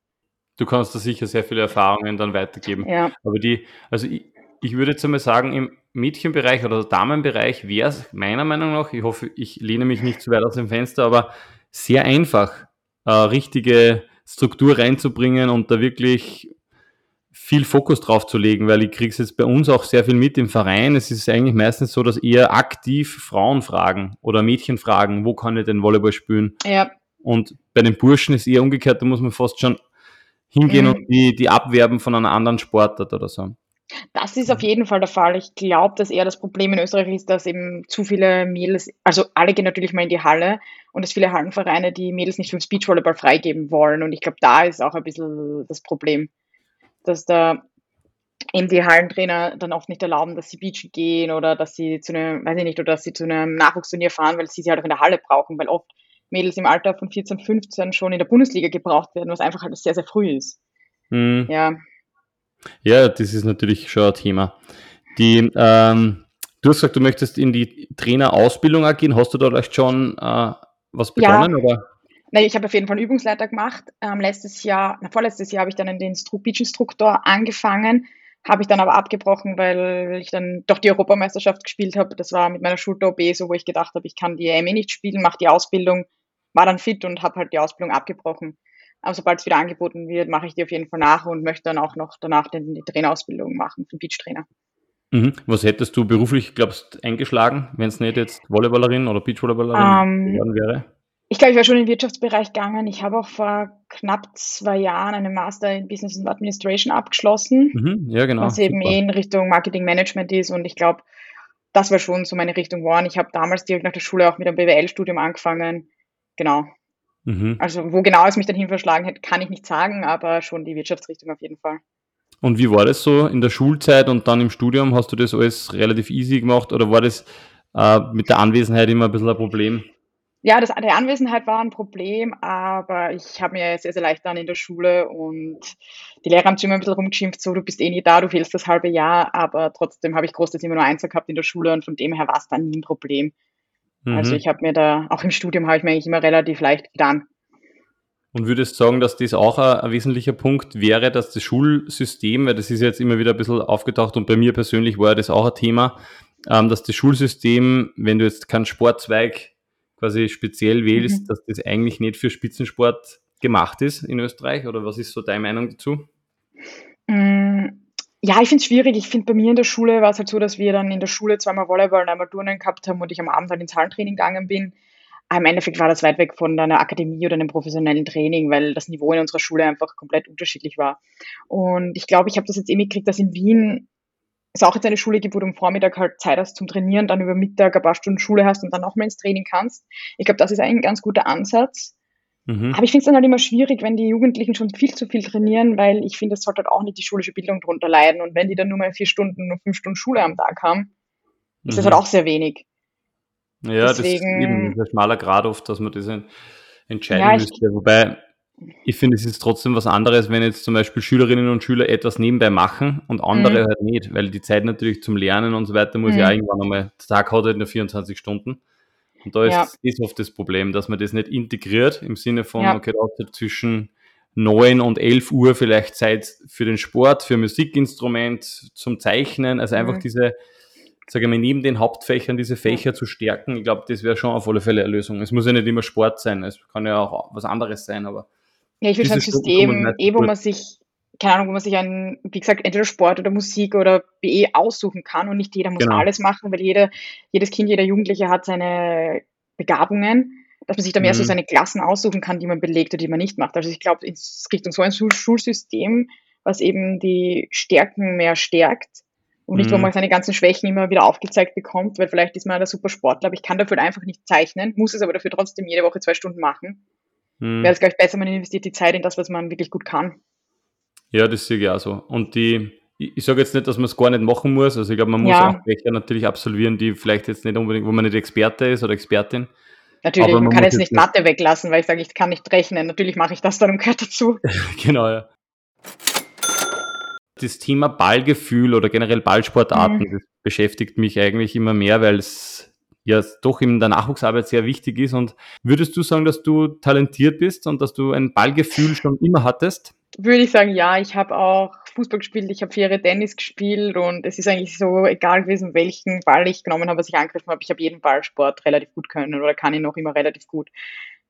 du kannst da sicher sehr viele Erfahrungen dann weitergeben. Ja. Aber die, also ich, ich würde jetzt einmal sagen, im Mädchenbereich oder Damenbereich wäre es meiner Meinung nach, ich hoffe, ich lehne mich nicht zu weit aus dem Fenster, aber sehr einfach, äh, richtige Struktur reinzubringen und da wirklich viel Fokus drauf zu legen, weil ich kriege es jetzt bei uns auch sehr viel mit im Verein. Es ist eigentlich meistens so, dass eher aktiv Frauen fragen oder Mädchen fragen, wo kann ich denn Volleyball spielen? Ja. Und bei den Burschen ist eher umgekehrt, da muss man fast schon hingehen mhm. und die, die abwerben von einer anderen Sportart oder so. Das ist auf jeden Fall der Fall. Ich glaube, dass eher das Problem in Österreich ist, dass eben zu viele Mädels, also alle gehen natürlich mal in die Halle und es viele Hallenvereine die Mädels nicht für Beachvolleyball freigeben wollen. Und ich glaube, da ist auch ein bisschen das Problem, dass da eben die Hallentrainer dann oft nicht erlauben, dass sie beachen gehen oder dass sie zu einem, weiß ich nicht, oder dass sie zu einem Nachwuchsturnier fahren, weil sie sie halt auch in der Halle brauchen, weil oft Mädels im Alter von 14, 15 schon in der Bundesliga gebraucht werden, was einfach halt sehr, sehr früh ist. Mhm. Ja. Ja, das ist natürlich schon ein Thema. Die, ähm, du hast gesagt, du möchtest in die Trainerausbildung gehen. Hast du da vielleicht schon äh, was begonnen? Ja. Oder? Nein, ich habe auf jeden Fall einen Übungsleiter gemacht. Ähm, letztes Jahr, na, vorletztes Jahr habe ich dann den Beach-Instruktor angefangen, habe ich dann aber abgebrochen, weil ich dann doch die Europameisterschaft gespielt habe. Das war mit meiner Schulter-OB so, wo ich gedacht habe, ich kann die EME nicht spielen, mache die Ausbildung war dann fit und habe halt die Ausbildung abgebrochen. Aber sobald es wieder angeboten wird, mache ich die auf jeden Fall nach und möchte dann auch noch danach den, die Trainerausbildung machen zum Beachtrainer. Mhm. Was hättest du beruflich, glaubst eingeschlagen, wenn es nicht jetzt Volleyballerin oder Beachvolleyballerin um, geworden wäre? Ich glaube, ich wäre schon in den Wirtschaftsbereich gegangen. Ich habe auch vor knapp zwei Jahren einen Master in Business and Administration abgeschlossen. Mhm. Ja, genau. Was eben eh in Richtung Marketing Management ist. Und ich glaube, das war schon so meine Richtung geworden. Ich habe damals direkt nach der Schule auch mit einem BWL-Studium angefangen Genau. Mhm. Also wo genau es mich dann hin verschlagen hätte, kann ich nicht sagen, aber schon die Wirtschaftsrichtung auf jeden Fall. Und wie war das so in der Schulzeit und dann im Studium? Hast du das alles relativ easy gemacht oder war das äh, mit der Anwesenheit immer ein bisschen ein Problem? Ja, das, die Anwesenheit war ein Problem, aber ich habe mir sehr, sehr leicht dann in der Schule und die Lehrer haben sich immer ein bisschen rumgeschimpft, so du bist eh nie da, du fehlst das halbe Jahr, aber trotzdem habe ich großteils immer nur eins gehabt in der Schule und von dem her war es dann nie ein Problem. Also mhm. Also ich habe mir da, auch im Studium habe ich mir eigentlich immer relativ leicht getan. Und würdest sagen, dass das auch ein, ein, wesentlicher Punkt wäre, dass das Schulsystem, weil das ist jetzt immer wieder ein bisschen aufgetaucht und bei mir persönlich war das auch ein Thema, ähm, dass das Schulsystem, wenn du jetzt keinen Sportzweig quasi speziell wählst, mhm. dass das eigentlich nicht für Spitzensport gemacht ist in Österreich? Oder was ist so deine Meinung dazu? Mhm. Ja, ich finde es schwierig. Ich finde, bei mir in der Schule war es halt so, dass wir dann in der Schule zweimal Volleyball und einmal Turnen gehabt haben und ich am Abend halt ins Hallentraining gegangen bin. im Endeffekt war das weit weg von einer Akademie oder einem professionellen Training, weil das Niveau in unserer Schule einfach komplett unterschiedlich war. Und ich glaube, ich habe das jetzt eh mitgekriegt, dass in Wien es auch jetzt eine Schule gibt, wo du am Vormittag halt Zeit hast zum Trainieren, dann über Mittag ein paar Stunden Schule hast und dann auch mal ins Training kannst. Ich glaube, das ist ein ganz guter Ansatz. Mhm. Aber ich finde es dann halt immer schwierig, wenn die Jugendlichen schon viel zu viel trainieren, weil ich finde, es sollte halt auch nicht die schulische Bildung drunter leiden. Und wenn die dann nur mal vier Stunden, nur fünf Stunden Schule am Tag haben, ist das halt mhm. auch sehr wenig. Ja, Deswegen, das ist eben ein schmaler Grad oft, dass man das entscheiden ja, müsste. Wobei, ich finde, es ist trotzdem was anderes, wenn jetzt zum Beispiel Schülerinnen und Schüler etwas nebenbei machen und andere mhm. halt nicht, weil die Zeit natürlich zum Lernen und so weiter muss mhm. ja irgendwann einmal, der Tag hat halt nur 24 Stunden. Und da ist, ja. ist oft das Problem, dass man das nicht integriert im Sinne von, ja. okay, da zwischen 9 und 11 Uhr vielleicht Zeit für den Sport, für Musikinstrument, zum Zeichnen, also einfach mhm. diese, sage ich mal, neben den Hauptfächern diese Fächer zu stärken, ich glaube, das wäre schon auf alle Fälle eine Lösung. Es muss ja nicht immer Sport sein, es kann ja auch was anderes sein, aber. Ja, ich will schon ein System, eh, wo man sich, keine Ahnung, wo man sich ein, wie gesagt, entweder Sport oder Musik oder BE aussuchen kann und nicht jeder muss genau. alles machen, weil jeder, jedes Kind, jeder Jugendliche hat seine Begabungen, dass man sich da mehr mhm. so seine Klassen aussuchen kann, die man belegt oder die man nicht macht. Also ich glaube, es Richtung so ein Schulsystem, was eben die Stärken mehr stärkt und nicht, mhm. wo man seine ganzen Schwächen immer wieder aufgezeigt bekommt, weil vielleicht ist man der super Sportler, aber ich kann dafür einfach nicht zeichnen, muss es aber dafür trotzdem jede Woche zwei Stunden machen. Mhm. Wäre es, glaube ich, besser, man investiert die Zeit in das, was man wirklich gut kann. Ja, das sehe ich auch so. Und die, ich sage jetzt nicht, dass man es gar nicht machen muss. Also ich glaube, man muss ja. auch Fächer natürlich absolvieren, die vielleicht jetzt nicht unbedingt, wo man nicht Experte ist oder Expertin. Natürlich, man, man kann jetzt nicht Mathe weglassen, weil ich sage, ich kann nicht rechnen. Natürlich mache ich das dann und gehört dazu. genau, ja das Thema Ballgefühl oder generell Ballsportarten, mhm. das beschäftigt mich eigentlich immer mehr, weil es ja doch in der Nachwuchsarbeit sehr wichtig ist. Und würdest du sagen, dass du talentiert bist und dass du ein Ballgefühl schon immer hattest? Würde ich sagen, ja. Ich habe auch Fußball gespielt, ich habe vier Jahre Tennis gespielt und es ist eigentlich so egal gewesen, welchen Ball ich genommen habe, was ich angegriffen habe. Ich habe jeden Ballsport relativ gut können oder kann ihn noch immer relativ gut.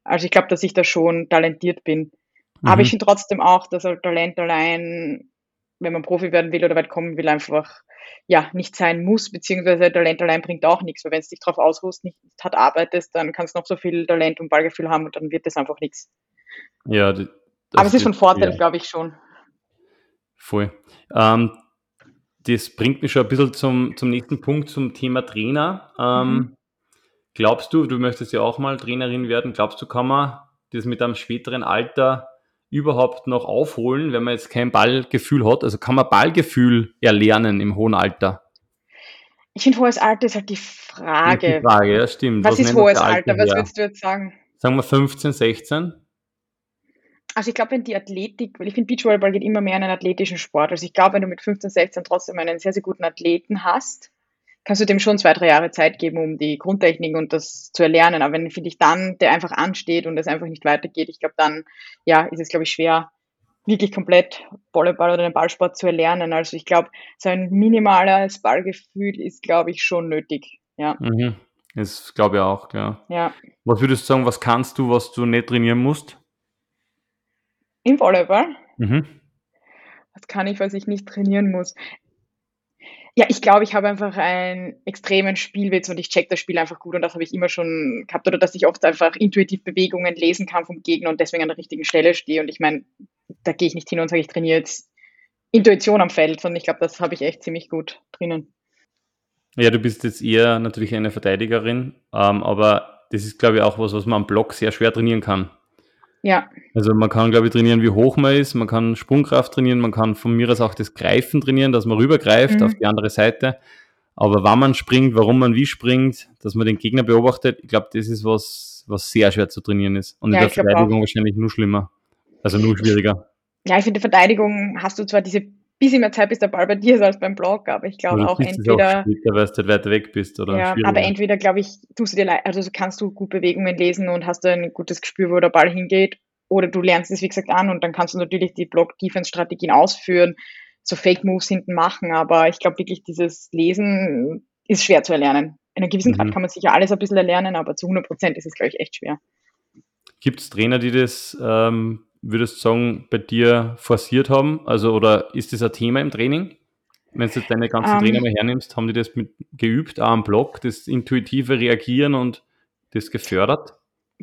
Also ich glaube, dass ich da schon talentiert bin. Mhm. Aber ich finde trotzdem auch, dass Talent allein wenn man Profi werden will oder weit kommen will, einfach ja nicht sein muss, beziehungsweise Talent allein bringt auch nichts, weil wenn es dich darauf ausruhst, nicht hart arbeitest, dann kannst du noch so viel Talent und Ballgefühl haben und dann wird das einfach nichts. Ja, das, aber es ist schon Vorteil, glaube ich schon. Voll. Ähm, das bringt mich schon ein bisschen zum, zum nächsten Punkt, zum Thema Trainer. Ähm, mhm. Glaubst du, du möchtest ja auch mal Trainerin werden, glaubst du, kann man das mit einem späteren Alter überhaupt noch aufholen, wenn man jetzt kein Ballgefühl hat? Also kann man Ballgefühl erlernen im hohen Alter? Ich finde, hohes Alter ist halt die Frage. Die Frage, ja, stimmt. Was, Was ist hohes Alter? Alter? Was würdest du jetzt sagen? Sagen wir 15, 16? Also ich glaube, wenn die Athletik, weil ich finde, Beachvolleyball geht immer mehr in einen athletischen Sport. Also ich glaube, wenn du mit 15, 16 trotzdem einen sehr, sehr guten Athleten hast, kannst du dem schon zwei, drei Jahre Zeit geben, um die Grundtechniken und das zu erlernen. Aber wenn, finde ich, dann der einfach ansteht und es einfach nicht weitergeht, ich glaube, dann, ja, ist es, glaube ich, schwer, wirklich komplett Volleyball oder den Ballsport zu erlernen. Also ich glaube, so ein minimales Ballgefühl ist, glaube ich, schon nötig. Ja. Mhm. Das glaube ich auch, klar. Ja. Was würdest du sagen, was kannst du, was du nicht trainieren musst? Im Volleyball? Mhm. Was kann ich, was ich nicht trainieren muss? Ja, ich glaube, ich habe einfach einen extremen Spielwitz und ich check das Spiel einfach gut und das habe ich immer schon gehabt oder dass ich oft einfach intuitiv Bewegungen lesen kann vom Gegner und deswegen an der richtigen Stelle stehe und ich meine, da gehe ich nicht hin und sage, ich trainiere jetzt Intuition am Feld, sondern ich glaube, das habe ich echt ziemlich gut drinnen. Ja, du bist jetzt eher natürlich eine Verteidigerin, ähm, aber das ist, glaube ich, auch was, was man am Block sehr schwer trainieren kann. Ja. Also man kann, glaube ich, trainieren, wie hoch man ist, man kann Sprungkraft trainieren, man kann von mir aus auch das Greifen trainieren, dass man rübergreift mhm. auf die andere Seite. Aber wann man springt, warum man wie springt, dass man den Gegner beobachtet, ich glaube, das ist was, was sehr schwer zu trainieren ist. Und ja, in der Verteidigung wahrscheinlich nur schlimmer. Also nur schwieriger. Ja, ich finde, Verteidigung hast du zwar diese bisschen mehr Zeit, bis der Ball bei dir ist als beim Block, aber ich glaube auch entweder. Auch später, weil du halt weiter weg bist, oder? Ja, aber entweder, glaube ich, tust du dir, also kannst du gut Bewegungen lesen und hast ein gutes Gespür, wo der Ball hingeht, oder du lernst es, wie gesagt, an und dann kannst du natürlich die Block-Defense-Strategien ausführen, so Fake-Moves hinten machen, aber ich glaube wirklich, dieses Lesen ist schwer zu erlernen. In einem gewissen mhm. Grad kann man sicher alles ein bisschen erlernen, aber zu 100 Prozent ist es, glaube ich, echt schwer. Gibt es Trainer, die das ähm, würdest du sagen, bei dir forciert haben? Also, oder ist das ein Thema im Training? Wenn du deine ganzen um, ähm. Trainer mal hernimmst, haben die das mit geübt, auch am Block, das intuitive Reagieren und das gefördert?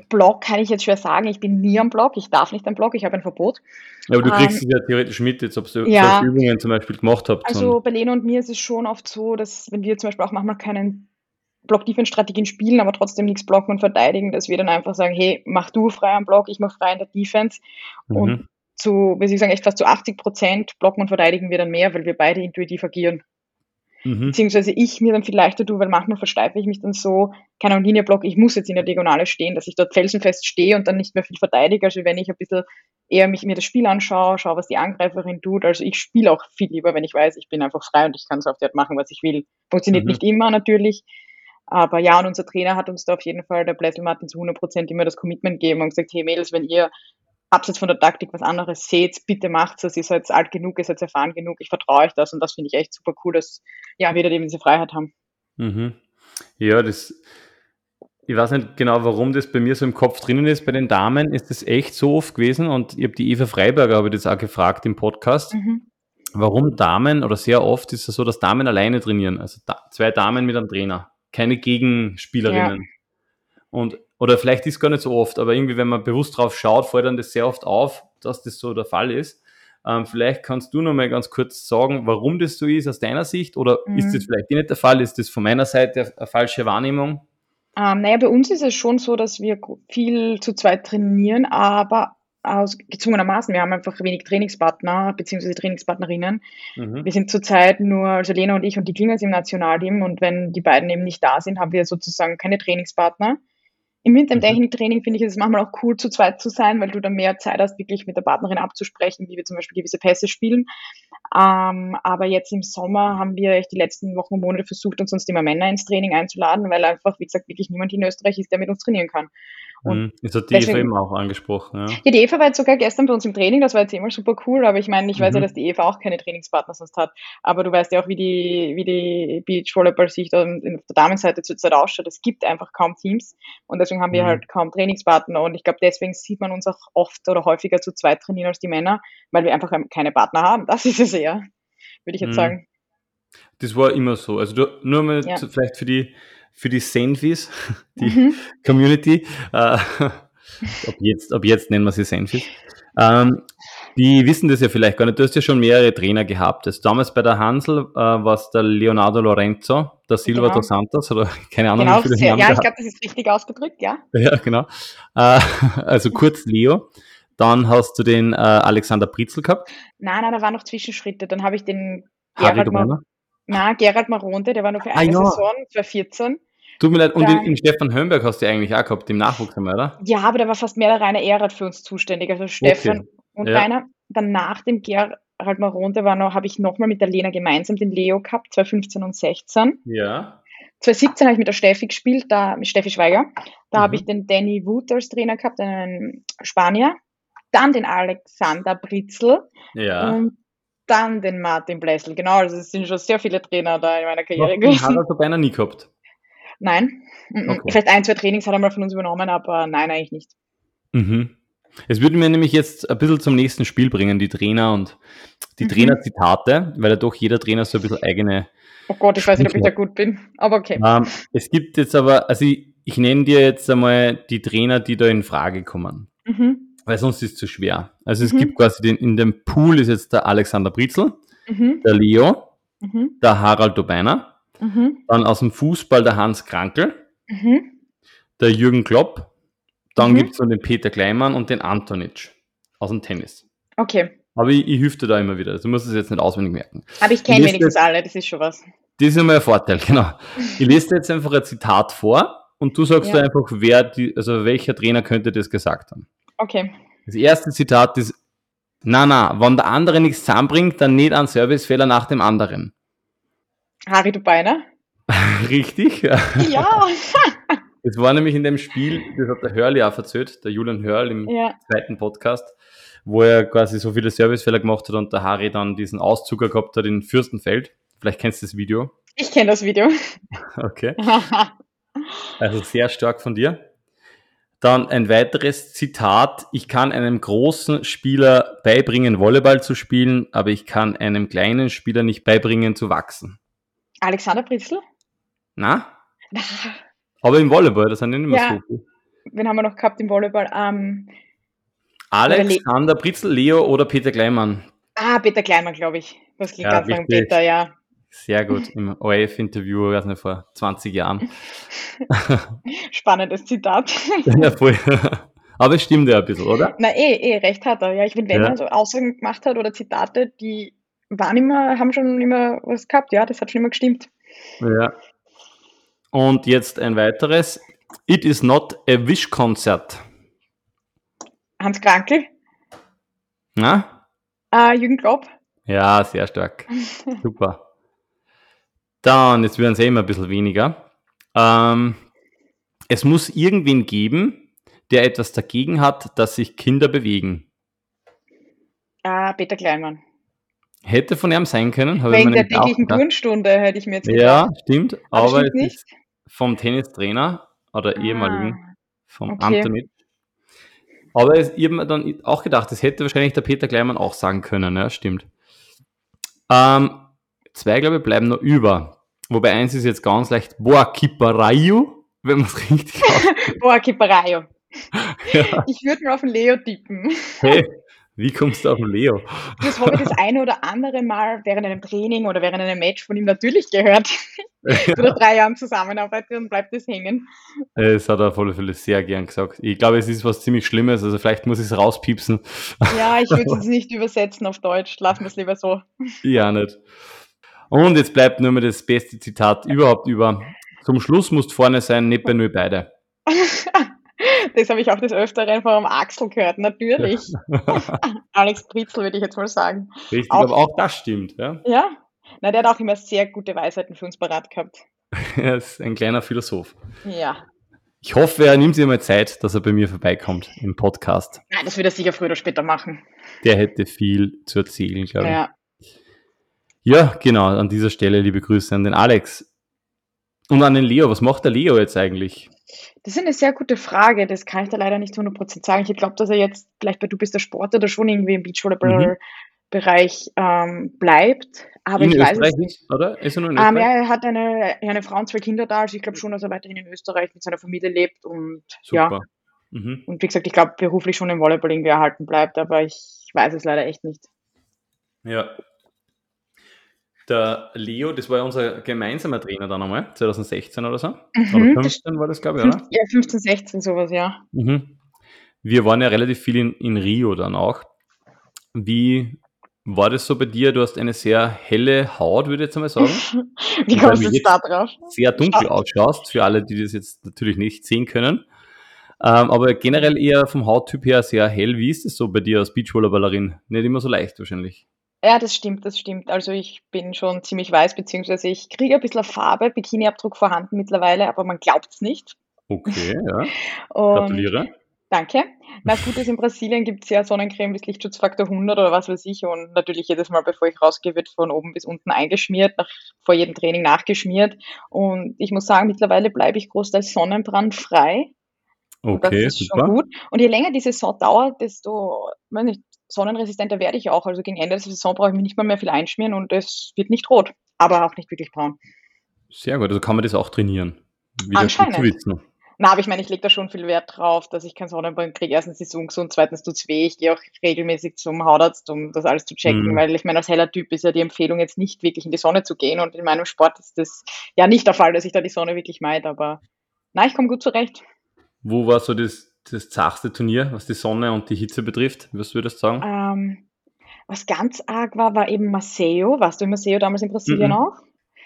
Block kann ich jetzt schwer sagen. Ich bin nie am Block. Ich darf nicht am Block. Ich habe ein Verbot. Aber du kriegst ähm, es ja theoretisch mit, jetzt ob ihr ja, solche Übungen zum Beispiel gemacht habt. Also bei Leno und mir ist es schon oft so, dass wenn wir zum Beispiel auch manchmal keinen Block-Defense-Strategien spielen, aber trotzdem nichts blocken und verteidigen, dass wir dann einfach sagen, hey, mach du frei am Block, ich mach frei in der Defense. Mhm. Und zu, wie soll ich sagen, echt fast zu 80 Prozent blocken und verteidigen wir dann mehr, weil wir beide intuitiv agieren. Mhm. Beziehungsweise ich mir dann viel leichter tue, weil manchmal versteife ich mich dann so, keine Ahnung, Linienblock, ich muss jetzt in der Diagonale stehen, dass ich dort felsenfest stehe und dann nicht mehr viel verteidige, also wenn ich ein bisschen eher mich mir das Spiel anschaue, schaue, was die Angreiferin tut. Also ich spiele auch viel lieber, wenn ich weiß, ich bin einfach frei und ich kann so auf die Art machen, was ich will. Funktioniert mhm. nicht immer natürlich, aber ja, und unser Trainer hat uns da auf jeden Fall, der Blessel Martin, zu 100 Prozent immer das Commitment gegeben und gesagt, hey Mädels, wenn ihr abseits von der Taktik was anderes seht, bitte macht es, ihr seid alt genug, ihr seid erfahren genug, ich vertraue euch das und das finde ich echt super cool, dass ja, wir da eben diese Freiheit haben. Mhm. Ja, das, ich weiß nicht genau, warum das bei mir so im Kopf drinnen ist. Bei den Damen ist das echt so oft gewesen und ich habe die Eva Freiberger, habe ich das auch gefragt im Podcast. Mhm. Warum Damen oder sehr oft ist es so, dass Damen alleine trainieren, also da, zwei Damen mit einem Trainer, keine Gegenspielerinnen. Ja. Und oder vielleicht ist es gar nicht so oft, aber irgendwie, wenn man bewusst drauf schaut, fällt dann das sehr oft auf, dass das so der Fall ist. Ähm, vielleicht kannst du noch mal ganz kurz sagen, warum das so ist aus deiner Sicht oder mhm. ist das vielleicht nicht der Fall? Ist das von meiner Seite eine falsche Wahrnehmung? Ähm, naja, bei uns ist es schon so, dass wir viel zu zweit trainieren, aber aus gezwungenermaßen. Wir haben einfach wenig Trainingspartner bzw. Trainingspartnerinnen. Mhm. Wir sind zurzeit nur, also Lena und ich und die Klingels im Nationalteam und wenn die beiden eben nicht da sind, haben wir sozusagen keine Trainingspartner. Im Winter im mhm. Techniktraining finde ich es manchmal auch cool, zu zweit zu sein, weil du dann mehr Zeit hast, wirklich mit der Partnerin abzusprechen, wie wir zum Beispiel gewisse Pässe spielen. Ähm, aber jetzt im Sommer haben wir echt die letzten Wochen und Monate versucht, uns sonst immer Männer ins Training einzuladen, weil einfach, wie gesagt, wirklich niemand in Österreich ist, der mit uns trainieren kann. Und das hat die deswegen, Eva eben auch angesprochen. Ja. ja, die Eva war jetzt sogar gestern bei uns im Training, das war jetzt immer super cool, aber ich meine, ich weiß mhm. ja, dass die Eva auch keine Trainingspartner sonst hat, aber du weißt ja auch, wie die, wie die Beachvolleyball-Sicht auf der Damenseite zurzeit ausschaut. Es gibt einfach kaum Teams und deswegen haben wir mhm. halt kaum Trainingspartner und ich glaube, deswegen sieht man uns auch oft oder häufiger zu zweit trainieren als die Männer, weil wir einfach keine Partner haben. Das ist es eher, würde ich jetzt mhm. sagen. Das war immer so. Also du, nur mal ja. vielleicht für die für die Senfis, die mhm. Community. Äh, ab, jetzt, ab jetzt nennen wir sie Senfis. Ähm, die wissen das ja vielleicht gar nicht. Du hast ja schon mehrere Trainer gehabt. Also damals bei der Hansel äh, war es der Leonardo Lorenzo, der Silva genau. dos Santos oder keine Ahnung. Genau, wie sehr, ja, ich glaube, das ist richtig ausgedrückt, ja. Ja, genau. Äh, also kurz Leo. Dann hast du den äh, Alexander Pritzel gehabt. Nein, nein, da waren noch Zwischenschritte. Dann habe ich den Gerhard, Mar na, Gerhard Maronde, der war nur für ah, eine ja. Saison, 2014. Tut mir leid, und den, den Stefan Hömberg hast du eigentlich auch gehabt, im Nachwuchs, oder? Ja, aber der war fast mehr der reine Erhard für uns zuständig. Also Stefan okay. und ja. Rainer. Dann nach dem Gerhard Maronde war noch, habe ich nochmal mit der Lena gemeinsam den Leo gehabt, 2015 und 16. Ja. 2017 habe ich mit der Steffi gespielt, da mit Steffi Schweiger. Da mhm. habe ich den Danny Wood als Trainer gehabt, einen Spanier. Dann den Alexander Britzel. Ja. Und dann den Martin Blessel. Genau, also es sind schon sehr viele Trainer da in meiner Karriere gewesen. Hat er so beinahe nie gehabt? Nein. Okay. Vielleicht ein, zwei Trainings hat er mal von uns übernommen, aber nein, eigentlich nicht. Mhm. Es würde mir nämlich jetzt ein bisschen zum nächsten Spiel bringen, die Trainer und die mhm. Trainerzitate, weil ja doch jeder Trainer so ein bisschen eigene. Oh Gott, ich weiß nicht, ob ich da gut bin, aber okay. Ähm, es gibt jetzt aber, also ich, ich nenne dir jetzt einmal die Trainer, die da in Frage kommen. Mhm. Weil sonst ist es zu schwer. Also es mhm. gibt quasi den, in dem Pool ist jetzt der Alexander Britzel, mhm. der Leo, mhm. der Harald Dobeiner, Mhm. Dann aus dem Fußball der Hans Krankel, mhm. der Jürgen Klopp. Dann mhm. gibt es noch den Peter Kleimann und den Antonic aus dem Tennis. Okay. Aber ich, ich hüfte da immer wieder. Also du musst es jetzt nicht auswendig merken. Aber ich kenne wenigstens alle, das ist schon was. Das ist immer ein Vorteil, genau. Ich lese dir jetzt einfach ein Zitat vor und du sagst ja. einfach, wer die, also welcher Trainer könnte das gesagt haben. Okay. Das erste Zitat ist, na na, wenn der andere nichts zusammenbringt, dann nicht ein Servicefehler nach dem anderen. Harry Dubeiner. Richtig. Ja. Es war nämlich in dem Spiel, das hat der Hörl ja verzählt, der Julian Hörl im ja. zweiten Podcast, wo er quasi so viele Servicefehler gemacht hat und der Harry dann diesen Auszucker gehabt hat in Fürstenfeld. Vielleicht kennst du das Video. Ich kenne das Video. Okay. Also sehr stark von dir. Dann ein weiteres Zitat. Ich kann einem großen Spieler beibringen, Volleyball zu spielen, aber ich kann einem kleinen Spieler nicht beibringen, zu wachsen. Alexander Pritzel? Na? Aber im Volleyball, das sind nicht immer ja. so wen haben wir noch gehabt im Volleyball? Ähm, Alexander Britzel, Leo oder Peter Kleinmann? Ah, Peter Kleinmann, glaube ich. Was klingt ja, ganz lang Peter, ja. Sehr gut, im ORF-Interview, weiß nicht, vor 20 Jahren. Spannendes Zitat. ja, voll. Aber es stimmt ja ein bisschen, oder? Na eh, eh, recht hat er. Ja, ich finde, wenn ja. er so Aussagen gemacht hat oder Zitate, die waren immer, haben schon immer was gehabt, ja, das hat schon immer gestimmt. Ja. Und jetzt ein weiteres. It is not a Wish-Konzert. Hans Krankel. Na? Uh, Jürgen Klopp. Ja, sehr stark. Super. Dann, jetzt werden es eh immer ein bisschen weniger. Ähm, es muss irgendwen geben, der etwas dagegen hat, dass sich Kinder bewegen. Ah, Peter Kleinmann. Hätte von ihm sein können. Wegen der täglichen Turnstunde hätte ich mir jetzt gedacht. Ja, stimmt. aber, aber es ist vom Tennistrainer oder ah, ehemaligen, vom okay. Antonit. Aber es, ich habe mir dann auch gedacht, das hätte wahrscheinlich der Peter Kleinmann auch sagen können. Ja, stimmt. Ähm, zwei, glaube ich, bleiben noch über. Wobei eins ist jetzt ganz leicht Boa Kiparayu, wenn man es richtig hat. Boa Kiparayu. ja. Ich würde mir auf den Leo tippen. Hey, wie kommst du auf den Leo? Das habe ich das eine oder andere Mal während einem Training oder während einem Match von ihm natürlich gehört. oder drei Jahren zusammenarbeite und bleibt das hängen. Das hat er auf alle Fälle sehr gern gesagt. Ich glaube, es ist was ziemlich Schlimmes, also vielleicht muss ich es rauspiepsen. Ja, ich würde es nicht übersetzen auf Deutsch. Lassen wir es lieber so. Ja, nicht. Und jetzt bleibt nur mehr das beste Zitat überhaupt über. Zum Schluss musst vorne sein, nicht bei nur beide. Das habe ich auch des Öfteren vom Axel gehört, natürlich. Alex Pritzel würde ich jetzt mal sagen. Richtig, auch, aber auch das stimmt, ja. Ja, na, der hat auch immer sehr gute Weisheiten für uns parat gehabt. er ist ein kleiner Philosoph. Ja. Ich hoffe, er nimmt sich mal Zeit, dass er bei mir vorbeikommt im Podcast. Ja, das wird er sicher früher oder später machen. Der hätte viel zu erzählen, glaube ich. Ja. Ja, genau, an dieser Stelle liebe Grüße an den Alex. Und an den Leo. Was macht der Leo jetzt eigentlich? Das ist eine sehr gute Frage. Das kann ich da leider nicht zu 100% sagen. Ich glaube, dass er jetzt vielleicht bei Du bist der Sportler oder schon irgendwie im Beachvolleyball-Bereich mhm. ähm, bleibt. Aber in ich Österreich weiß nicht, oder? Ist er nur in Österreich? Ähm, ja, er hat eine, eine Frau und zwei Kinder da. Also ich glaube schon, dass er weiterhin in Österreich mit seiner Familie lebt. Und Super. ja. Mhm. Und wie gesagt, ich glaube beruflich schon im Volleyball irgendwie erhalten bleibt. Aber ich weiß es leider echt nicht. Ja, der Leo, das war ja unser gemeinsamer Trainer dann einmal, 2016 oder so. Mhm, oder 15 war das, glaube ich, oder? Ja, 15, 16, sowas, ja. Mhm. Wir waren ja relativ viel in, in Rio dann auch. Wie war das so bei dir? Du hast eine sehr helle Haut, würde ich jetzt einmal sagen. Wie kommst du jetzt da drauf? Sehr dunkel ausschaust, für alle, die das jetzt natürlich nicht sehen können. Ähm, aber generell eher vom Hauttyp her sehr hell. Wie ist es so bei dir als Beachvolleyballerin? Nicht immer so leicht wahrscheinlich. Ja, das stimmt, das stimmt. Also ich bin schon ziemlich weiß, beziehungsweise ich kriege ein bisschen Farbe, Bikini-Abdruck vorhanden mittlerweile, aber man glaubt es nicht. Okay, ja. Gratuliere. Danke. Na, Gute ist, in Brasilien gibt es ja Sonnencreme bis Lichtschutzfaktor 100 oder was weiß ich und natürlich jedes Mal, bevor ich rausgehe, wird von oben bis unten eingeschmiert, nach, vor jedem Training nachgeschmiert und ich muss sagen, mittlerweile bleibe ich großteils sonnenbrandfrei. Okay, das ist super. schon gut. Und je länger die Saison dauert, desto, weiß nicht, sonnenresistenter werde ich auch. Also gegen Ende der Saison brauche ich mich nicht mal mehr viel einschmieren und es wird nicht rot, aber auch nicht wirklich braun. Sehr gut, also kann man das auch trainieren. Anscheinend. Na, aber ich meine, ich lege da schon viel Wert drauf, dass ich keinen Sonnenbrand kriege. Erstens ist es ungesund, zweitens tut es weh. Ich gehe auch regelmäßig zum Hautarzt, um das alles zu checken, mhm. weil ich meine, als heller Typ ist ja die Empfehlung, jetzt nicht wirklich in die Sonne zu gehen. Und in meinem Sport ist das ja nicht der Fall, dass ich da die Sonne wirklich meide. Aber na, ich komme gut zurecht. Wo war so das das zachste Turnier, was die Sonne und die Hitze betrifft? Was würdest du sagen? Ähm, was ganz arg war, war eben Maceo. Warst du in Maceo damals in Brasilien mhm. auch?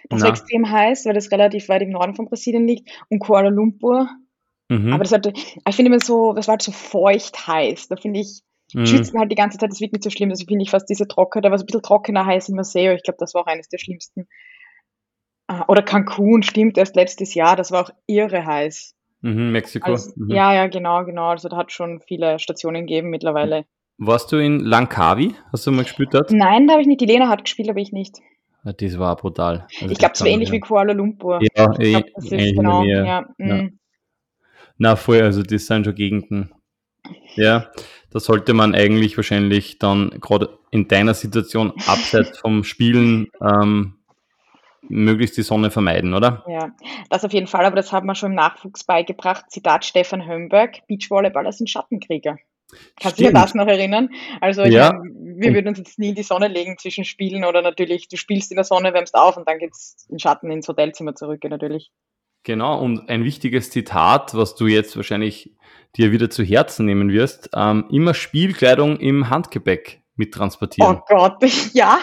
Das Na. war extrem heiß, weil das relativ weit im Norden von Brasilien liegt. Und Kuala Lumpur. Mhm. Aber das hatte, ich finde immer so, das war halt so feucht heiß. Da finde ich, mhm. schwitzen halt die ganze Zeit, das wird nicht so schlimm. Also finde ich fast diese Trocken, da war es ein bisschen trockener heiß in Maceo. Ich glaube, das war auch eines der schlimmsten. Ah, oder Cancun, stimmt, erst letztes Jahr, das war auch irre heiß. Mhm, Mexiko. Also, mhm. Ja, ja, genau, genau. Also da hat schon viele Stationen gegeben mittlerweile. Warst du in Langkawi? Hast du mal gespielt dort? Nein, da habe ich nicht. Die Lena hat gespielt, aber ich nicht. Ja, das war brutal. Also ich glaube, es war ähnlich ja. wie Kuala Lumpur. Ja, ich glaub, das ist genau. Ja, ja. Mhm. Na, voll, also das sind schon Gegenden. Ja, da sollte man eigentlich wahrscheinlich dann gerade in deiner Situation abseits vom Spielen ähm, möglichst die Sonne vermeiden, oder? Ja, das auf jeden Fall, aber das haben wir schon im Nachwuchs beigebracht. Zitat Stefan Hömberg, Beachvolleyballer sind Schattenkrieger. Kannst du dir das noch erinnern? Also Ja. meine, wir würden uns jetzt nie in die Sonne legen zwischen Spielen oder natürlich, du spielst in der Sonne, wärmst auf und dann geht's in Schatten ins Hotelzimmer zurück, natürlich. Genau, und ein wichtiges Zitat, was du jetzt wahrscheinlich dir wieder zu Herzen nehmen wirst, ähm, immer Spielkleidung im Handgepäck mittransportieren. Oh Gott, ja.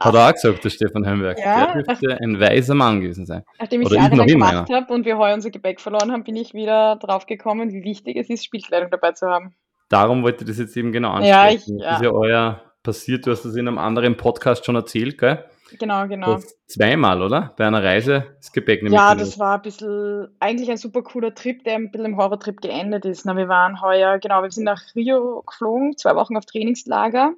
Hat er auch gesagt, der Stefan Heimberg. Ja, der dürfte ein weiser Mann gewesen sein. Nachdem ich Oder ich noch gemacht habe und wir heuer unser Gepäck verloren haben, bin ich wieder drauf gekommen, wie wichtig es ist, Spielkleidung dabei zu haben. Darum wollte ich das jetzt eben genau ansprechen. Ja, ich- Das ja. ist ja euer passiert, du hast das in einem anderen Podcast schon erzählt, gell? Genau, genau. Das zweimal, oder? Bei einer Reise das Gepäck nämlich Ja, das war ein bisschen, eigentlich ein super cooler Trip, der ein bisschen im Horrortrip geendet ist. Na, wir waren heuer, genau, wir sind nach Rio geflogen, zwei Wochen auf Trainingslager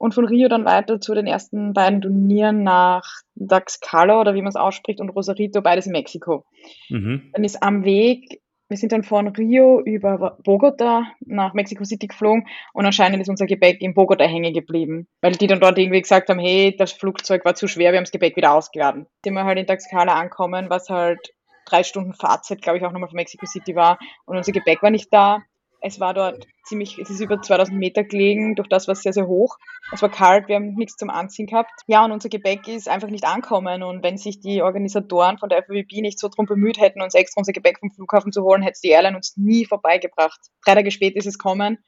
und von Rio dann weiter zu den ersten beiden Turnieren nach Daxcala oder wie man es ausspricht und Rosarito, beides in Mexiko. Mhm. Dann ist am Weg, wir sind dann von Rio über Bogota nach Mexico City geflogen und anscheinend ist unser Gepäck in Bogota hängen geblieben, weil die dann dort irgendwie gesagt haben, hey, das Flugzeug war zu schwer, wir haben das Gepäck wieder ausgeladen. Sind wir halt in Tlaxcala ankommen, was halt drei Stunden Fahrzeit, glaube ich, auch nochmal von Mexico City war und unser Gepäck war nicht da. Es war dort ziemlich, es ist über 2000 Meter gelegen, durch das war es sehr, sehr hoch. Es war kalt, wir haben nichts zum Anziehen gehabt. Ja, und unser Gepäck ist einfach nicht ankommen. Und wenn sich die Organisatoren von der FWB nicht so drum bemüht hätten, uns extra unser Gepäck vom Flughafen zu holen, hätte es die Airline uns nie vorbeigebracht. Drei Tage später ist es kommen.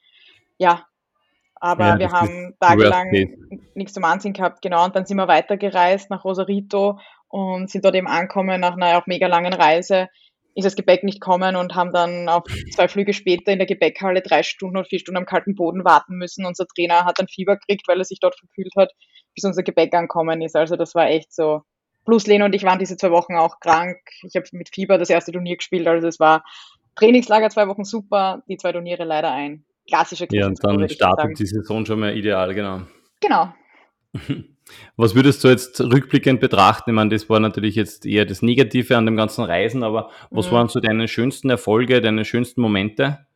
Ja, aber Ja, wir haben tagelang nichts zum Anziehen gehabt. Genau, und dann sind wir weitergereist nach Rosarito und sind dort eben angekommen nach einer auch mega langen Reise ist das Gepäck nicht kommen und haben dann auf zwei Flüge später in der Gepäckhalle drei Stunden und vier Stunden am kalten Boden warten müssen. Unser Trainer hat dann Fieber gekriegt, weil er sich dort verkühlt hat, bis unser Gepäck ankommen ist. Also das war echt so. Plus Lena und ich waren diese zwei Wochen auch krank. Ich habe mit Fieber das erste Turnier gespielt. Also es war Trainingslager zwei Wochen super, die zwei Turniere leider ein. Klassische Ja, und dann startet die Saison schon mal ideal, genau. Genau. Was würdest du jetzt rückblickend betrachten? Ich meine, das war natürlich jetzt eher das Negative an dem ganzen Reisen, aber was Mhm. waren so deine schönsten Erfolge, deine schönsten Momente?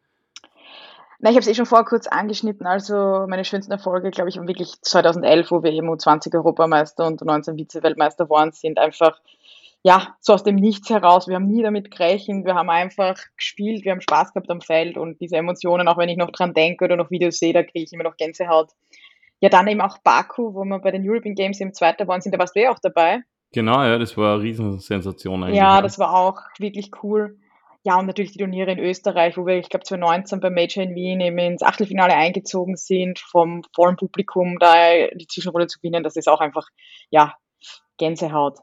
Na, ich habe es eh schon vorher kurz angeschnitten. Also meine schönsten Erfolge, glaube ich, waren wirklich 2011, wo wir eben U20 Europameister und 19 Vize-Weltmeister geworden sind. Einfach, ja, so aus dem Nichts heraus. Wir haben nie damit gerechnet. Wir haben einfach gespielt, wir haben Spaß gehabt am Feld und diese Emotionen, auch wenn ich noch dran denke oder noch Videos sehe, da kriege ich immer noch Gänsehaut. Ja, dann eben auch Baku, wo wir bei den European Games im Zweiter waren sind, da warst du ja auch dabei. Genau, ja, das war eine Riesensensation eigentlich. Ja, das war auch wirklich cool. Ja, und natürlich die Turniere in Österreich, wo wir, ich glaube, 2019 beim Major in Wien eben ins Achtelfinale eingezogen sind, vom vollen Publikum da die Zwischenrunde zu gewinnen, das ist auch einfach, ja, Gänsehaut.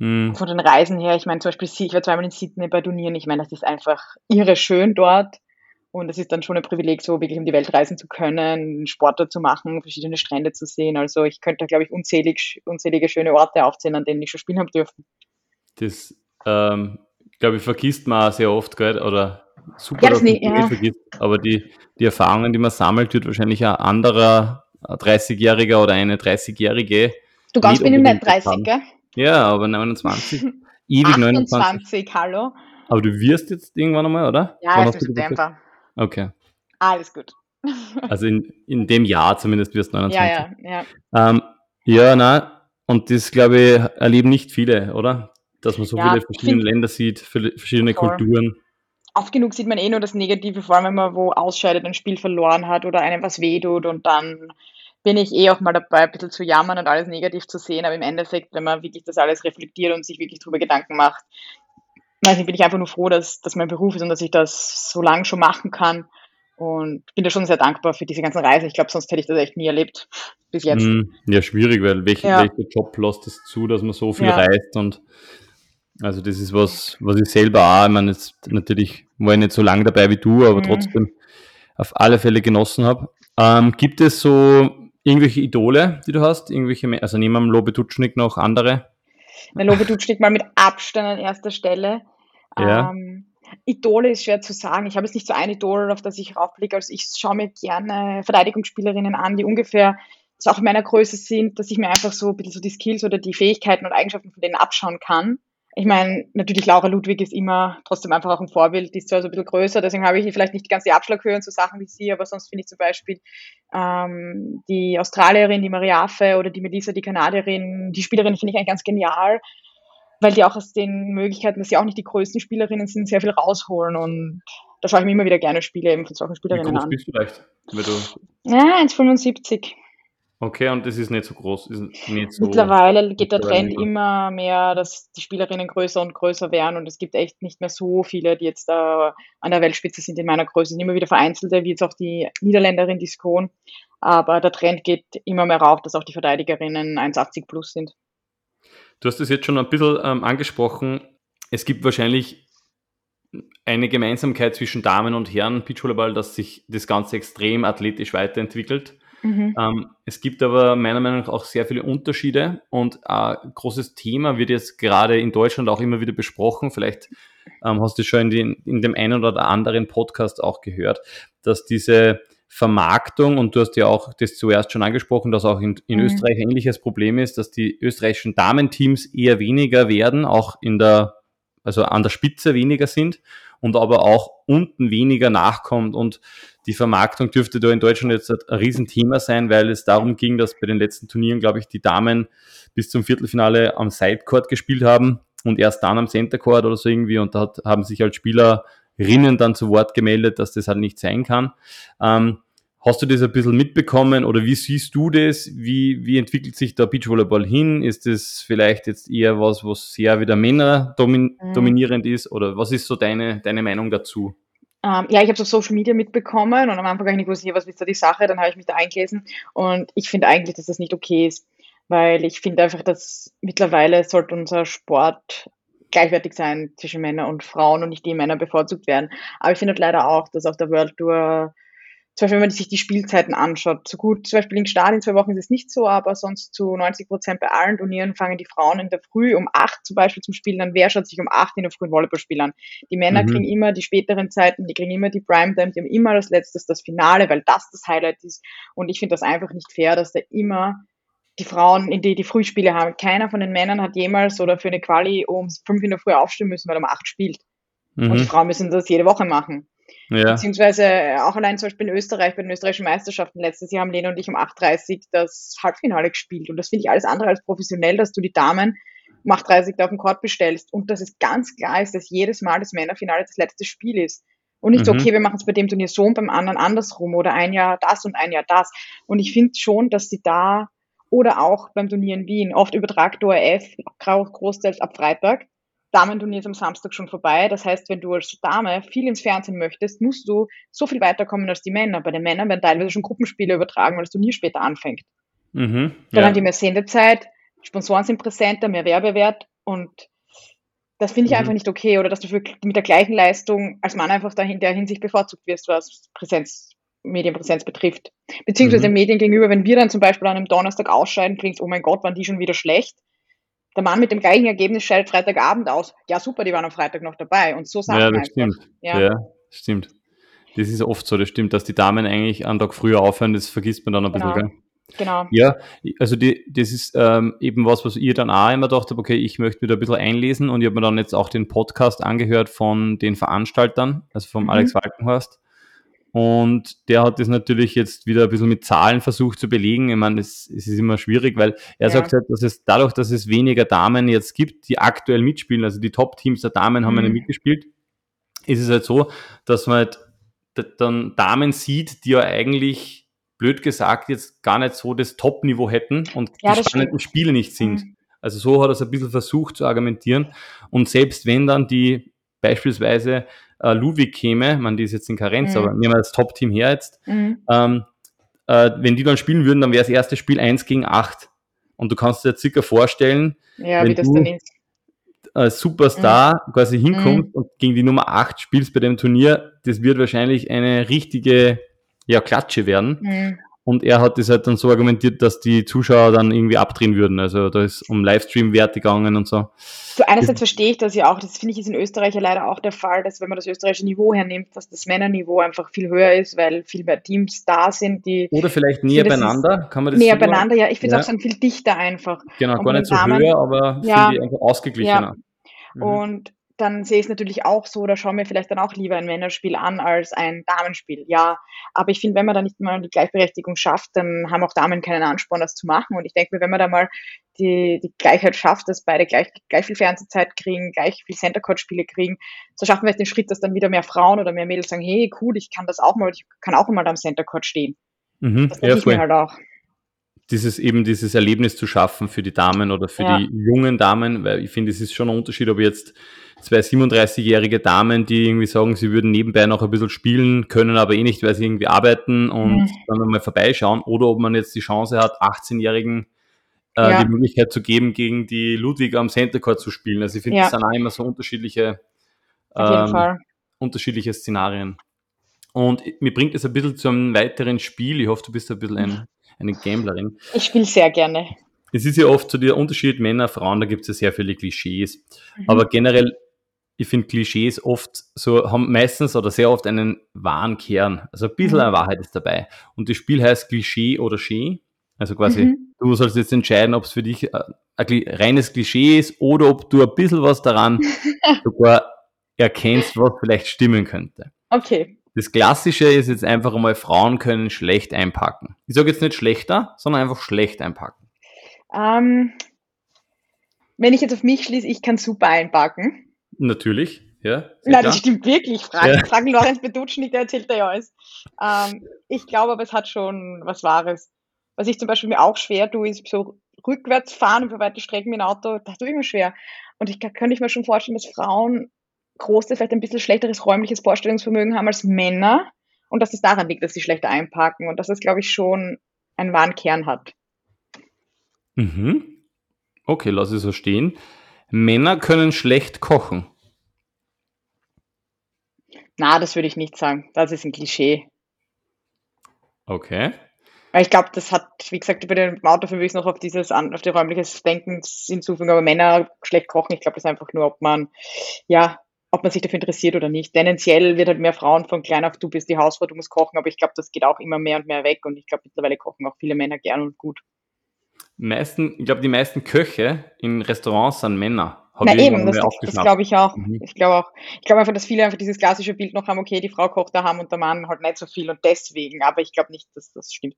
Hm, Von den Reisen her, ich meine zum Beispiel, ich war zweimal in Sydney bei Turnieren, ich meine, das ist einfach irre schön dort. Und es ist dann schon ein Privileg, so wirklich um die Welt reisen zu können, Sport zu machen, verschiedene Strände zu sehen. Also ich könnte da, glaube ich, unzählig, unzählige schöne Orte aufzählen, an denen ich schon spielen habe dürfen. das, ähm, glaube ich, vergisst man sehr oft, gell? oder super, Ja, das dass nicht, ja. vergisst, aber die, die Erfahrungen, die man sammelt, wird wahrscheinlich ein anderer 30-Jähriger oder eine 30-Jährige, Du ganz Nicht bin ich nicht unbedingt 30, gell? ja, aber 29, ewig 29, 28, hallo. aber du wirst jetzt irgendwann einmal, oder? Ja, Wann im? September. Okay, Alles gut. also in, in dem Jahr zumindest wirst du 29. Ja, ja, ja. Ähm, ja, na, und das, glaube ich, erleben nicht viele, oder? Dass man so Ja, viele verschiedene find- Länder sieht, verschiedene Voll. Kulturen. Oft genug sieht man eh nur das Negative, vor allem wenn man wo ausscheidet, ein Spiel verloren hat oder einem was wehtut und dann bin ich eh auch mal dabei, ein bisschen zu jammern und alles negativ zu sehen, aber im Endeffekt, wenn man wirklich das alles reflektiert und sich wirklich drüber Gedanken macht, weiß nicht, bin ich einfach nur froh, dass das mein Beruf ist und dass ich das so lange schon machen kann und bin da schon sehr dankbar für diese ganzen Reisen. Ich glaube, sonst hätte ich das echt nie erlebt bis jetzt. Hm, ja, schwierig, weil welch, Ja. welcher Job lässt es zu, dass man so viel Ja. reist und also das ist was, was ich selber auch, ich meine, jetzt natürlich war ich nicht so lange dabei wie du, aber Mhm. trotzdem auf alle Fälle genossen habe. Ähm, gibt es so irgendwelche Idole, die du hast? Irgendwelche, also neben dem Lobe Dutschnik noch andere? Der Lobe steht mal mit Abstand an erster Stelle. Ja. Ähm, Idole ist schwer zu sagen. Ich habe jetzt nicht so ein Idol, auf das ich raufblicke. Also ich schaue mir gerne Verteidigungsspielerinnen an, die ungefähr so auch in meiner Größe sind, dass ich mir einfach so ein bisschen so die Skills oder die Fähigkeiten und Eigenschaften von denen abschauen kann. Ich meine, natürlich Laura Ludwig ist immer trotzdem einfach auch ein Vorbild, die ist zwar so ein bisschen größer, deswegen habe ich vielleicht nicht die ganze Abschlaghöhe und so Sachen wie sie, aber sonst finde ich zum Beispiel ähm, die Australierin, die Mariafe oder die Melissa, die Kanadierin, die Spielerin finde ich eigentlich ganz genial. Weil die auch aus den Möglichkeiten, dass sie auch nicht die größten Spielerinnen sind, sehr viel rausholen und da schaue ich mir immer wieder gerne Spiele eben von solchen Spielerinnen Wie groß an. Bist du leicht, ja, 1,75. Okay, und das ist nicht so groß. Nicht so Mittlerweile geht der Trend immer mehr, dass die Spielerinnen größer und größer werden und es gibt echt nicht mehr so viele, die jetzt da an der Weltspitze sind in meiner Größe. Es sind immer wieder vereinzelte, wie jetzt auch die Niederländerin, die Skon. Aber der Trend geht immer mehr rauf, dass auch die Verteidigerinnen 1,80 plus sind. Du hast es jetzt schon ein bisschen ähm, angesprochen. Es gibt wahrscheinlich eine Gemeinsamkeit zwischen Damen und Herren Beachvolleyball, dass sich das Ganze extrem athletisch weiterentwickelt. Mhm. Ähm, es gibt aber meiner Meinung nach auch sehr viele Unterschiede und ein großes Thema wird jetzt gerade in Deutschland auch immer wieder besprochen. Vielleicht ähm, hast du schon in, den, in dem einen oder anderen Podcast auch gehört, dass diese Vermarktung, und du hast ja auch das zuerst schon angesprochen, dass auch in, in mhm. Österreich ein ähnliches Problem ist, dass die österreichischen Damenteams eher weniger werden, auch in der, also an der Spitze weniger sind und aber auch unten weniger nachkommt. Und die Vermarktung dürfte da in Deutschland jetzt ein Riesenthema sein, weil es darum ging, dass bei den letzten Turnieren, glaube ich, die Damen bis zum Viertelfinale am Sidecourt gespielt haben und erst dann am Centercourt oder so irgendwie. Und da hat, haben sich als Spielerinnen dann zu Wort gemeldet, dass das halt nicht sein kann. Ähm, Hast du das ein bisschen mitbekommen oder wie siehst du das? Wie, wie entwickelt sich der Beachvolleyball hin? Ist das vielleicht jetzt eher was, was sehr wieder Männer domin mhm. dominierend ist? Oder was ist so deine, deine Meinung dazu? Ähm, ja, ich habe es auf Social Media mitbekommen und am Anfang habe ich nicht gewusst, was ist da die Sache, dann habe ich mich da eingelesen und ich finde eigentlich, dass das nicht okay ist, weil ich finde einfach, dass mittlerweile sollte unser Sport gleichwertig sein zwischen Männern und Frauen und nicht die Männer bevorzugt werden. Aber ich finde leider auch, dass auf der World Tour zum Beispiel, wenn man sich die Spielzeiten anschaut, so gut, zum Beispiel in Start in zwei Wochen ist es nicht so, aber sonst zu 90 Prozent bei allen Turnieren fangen die Frauen in der Früh um acht zum Beispiel zum Spielen an. Wer schaut sich um acht in der Früh Volleyballspiel an? Die Männer mhm. kriegen immer die späteren Zeiten, die kriegen immer die Primetime, die haben immer das Letzte, das Finale, weil das das Highlight ist. Und ich finde das einfach nicht fair, dass da immer die Frauen, in die die Frühspiele haben. Keiner von den Männern hat jemals oder für eine Quali um fünf in der Früh aufstehen müssen, weil er um acht spielt. Mhm. Und die Frauen müssen das jede Woche machen. Ja. Beziehungsweise äh, auch allein zum Beispiel in Österreich, bei den österreichischen Meisterschaften letztes Jahr haben Lena und ich um 8.30 das Halbfinale gespielt. Und das finde ich alles andere als professionell, dass du die Damen um 8.30 da auf den Court bestellst und dass es ganz klar ist, dass jedes Mal das Männerfinale das letzte Spiel ist. Und nicht so, mhm. okay, wir machen es bei dem Turnier so und beim anderen andersrum oder ein Jahr das und ein Jahr das. Und ich finde schon, dass sie da oder auch beim Turnier in Wien, oft übertragt ORF, großteils ab Freitag, Damenturnier ist am Samstag schon vorbei. Das heißt, wenn du als Dame viel ins Fernsehen möchtest, musst du so viel weiterkommen als die Männer. Bei den Männern werden teilweise schon Gruppenspiele übertragen, weil das Turnier später anfängt. Mhm, Dann ja. haben die mehr Sendezeit, Sponsoren sind präsenter, mehr Werbewert und das finde ich mhm. einfach nicht okay. Oder dass du mit der gleichen Leistung als Mann einfach da in der Hinsicht bevorzugt wirst, was Präsenz, Medienpräsenz betrifft. Beziehungsweise mhm. Medien gegenüber, wenn wir dann zum Beispiel an einem Donnerstag ausscheiden, klingt oh mein Gott, waren die schon wieder schlecht der Mann mit dem gleichen Ergebnis scheidet Freitagabend aus. Ja, super, die waren am Freitag noch dabei. Und so sagen Ja, das stimmt. Ja. ja, stimmt. Das ist oft so, das stimmt, dass die Damen eigentlich einen Tag früher aufhören, das vergisst man dann ein genau. bisschen, gell? Genau. Ja, also die, das ist ähm, eben was, was ihr dann auch immer gedacht habt, okay, ich möchte da ein bisschen einlesen und ich habe mir dann jetzt auch den Podcast angehört von den Veranstaltern, also vom mhm. Alex Walkenhorst. Und der hat das natürlich jetzt wieder ein bisschen mit Zahlen versucht zu belegen. Ich meine, es, es ist immer schwierig, weil er ja. sagt halt, dass es dadurch, dass es weniger Damen jetzt gibt, die aktuell mitspielen, also die Top-Teams der Damen haben mhm. ja nicht mitgespielt, ist es halt so, dass man halt dann Damen sieht, die ja eigentlich, blöd gesagt, jetzt gar nicht so das Top-Niveau hätten und ja, die spannenden Spiele nicht sind. Mhm. Also so hat er es ein bisschen versucht zu argumentieren. Und selbst wenn dann die beispielsweise äh, Ludwig käme, man, die ist jetzt in Karenz, mhm. aber nehmen wir das Top-Team her jetzt, mhm. ähm, äh, wenn die dann spielen würden, dann wäre das erste Spiel 1 gegen 8. Und du kannst dir circa vorstellen, ja, wenn du als Superstar mhm. quasi hinkommst mhm. und gegen die Nummer 8 spielst bei dem Turnier, das wird wahrscheinlich eine richtige ja, Klatsche werden. Und er hat das halt dann so argumentiert, dass die Zuschauer dann irgendwie abdrehen würden. Also da ist um Livestream-Werte gegangen und so. So einerseits verstehe ich das ja auch. Das finde ich ist in Österreich ja leider auch der Fall, dass wenn man das österreichische Niveau hernimmt, dass das Männerniveau einfach viel höher ist, weil viel mehr Teams da sind, die. Oder vielleicht näher beieinander, kann man das Näher beieinander, ja. Ich finde es ja. auch viel dichter einfach. Genau, und gar nicht so Damen, höher, aber ja, viel einfach ausgeglichener. Ja. Mhm. Und dann sehe ich es natürlich auch so oder schaue mir vielleicht dann auch lieber ein Männerspiel an als ein Damenspiel. Ja, aber ich finde, wenn man da nicht mal die Gleichberechtigung schafft, dann haben auch Damen keinen Ansporn, das zu machen. Und ich denke mir, wenn man da mal die, die Gleichheit schafft, dass beide gleich, gleich viel Fernsehzeit kriegen, gleich viel Center Court Spiele kriegen, so schaffen wir den Schritt, dass dann wieder mehr Frauen oder mehr Mädels sagen, hey, cool, ich kann das auch mal, ich kann auch mal am Center Court stehen. Mhm, das denke ja, ich mir halt auch dieses eben dieses Erlebnis zu schaffen für die Damen oder für ja. die jungen Damen, weil ich finde, es ist schon ein Unterschied, ob jetzt zwei 37-jährige Damen, die irgendwie sagen, sie würden nebenbei noch ein bisschen spielen, können aber eh nicht, weil sie irgendwie arbeiten und mhm. dann mal vorbeischauen, oder ob man jetzt die Chance hat, 18-Jährigen äh, ja. die Möglichkeit zu geben, gegen die Ludwig am Center Court zu spielen. Also ich finde, ja. das sind auch immer so unterschiedliche, ähm, unterschiedliche Szenarien. Und mir bringt es ein bisschen zu einem weiteren Spiel. Ich hoffe, du bist ein bisschen ein, eine Gamblerin. Ich spiele sehr gerne. Es ist ja oft so der Unterschied Männer, Frauen, da gibt es ja sehr viele Klischees. Mhm. Aber generell ich finde Klischees oft so, haben meistens oder sehr oft einen wahren Kern. Also ein bisschen mhm. eine Wahrheit ist dabei. Und das Spiel heißt Klischee oder Schee. Also quasi, mhm. du sollst jetzt entscheiden, ob es für dich äh, ein reines Klischee ist oder ob du ein bisschen was daran sogar erkennst, was vielleicht stimmen könnte. Okay. Das Klassische ist jetzt einfach einmal, Frauen können schlecht einpacken. Ich sage jetzt nicht schlechter, sondern einfach schlecht einpacken. Ähm, wenn ich jetzt auf mich schließe, ich kann super einpacken. Natürlich, ja. Nein, das stimmt wirklich. Fragen, ja. Fragen Lorenz Bedutschnik, der erzählt ja alles. Ähm, ich glaube aber, es hat schon was Wahres. Was ich zum Beispiel mir auch schwer tue, ist so rückwärts fahren über weite Strecken mit dem Auto, das tue ich mir schwer. Und ich kann ich mir schon vorstellen, dass Frauen große, vielleicht ein bisschen schlechteres räumliches Vorstellungsvermögen haben als Männer und dass es daran liegt, dass sie schlechter einparken und dass es, glaube ich, schon einen wahren Kern hat. Mhm. Okay, lass es so stehen. Männer können schlecht kochen. Na, das würde ich nicht sagen. Das ist ein Klischee. Okay. Weil ich glaube, das hat, wie gesagt, bei dem Auto würde ich noch auf dieses, auf die räumliches Denken hinzufügen, aber Männer schlecht kochen, ich glaube, das ist einfach nur, ob man, ja, ob man sich dafür interessiert oder nicht. Tendenziell wird halt mehr Frauen von klein auf, du bist die Hausfrau, du musst kochen, aber ich glaube, das geht auch immer mehr und mehr weg und ich glaube, mittlerweile kochen auch viele Männer gern und gut meisten, ich glaube, die meisten Köche in Restaurants sind Männer. Hab Na eben, das, das glaube ich auch. Mhm. Ich glaube auch. Ich glaube einfach, dass viele einfach dieses klassische Bild noch haben, okay, die Frau kocht daheim und der Mann halt nicht so viel und deswegen, aber ich glaube nicht, dass das stimmt.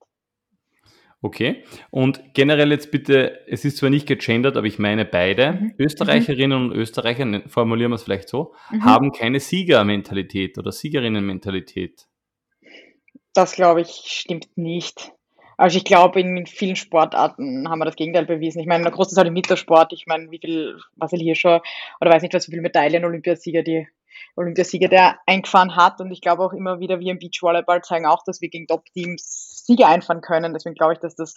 Okay. Und generell jetzt bitte, es ist zwar nicht gegendert, aber ich meine beide, mhm. Österreicherinnen mhm. und Österreicher, ne, formulieren wir es vielleicht so, mhm. haben keine Siegermentalität oder Siegerinnenmentalität. Das glaube ich stimmt nicht. Also ich glaube, in vielen Sportarten haben wir das Gegenteil bewiesen. Ich meine, der große Teil im Mittelsport, ich meine, wie viel Marcel Hirscher oder weiß nicht, was so viele Medaillen Olympiasieger, die Olympiasieger, der eingefahren hat. Und ich glaube auch immer wieder, wir im Beachvolleyball zeigen auch, dass wir gegen Top-Teams Sieger einfahren können. Deswegen glaube ich, dass das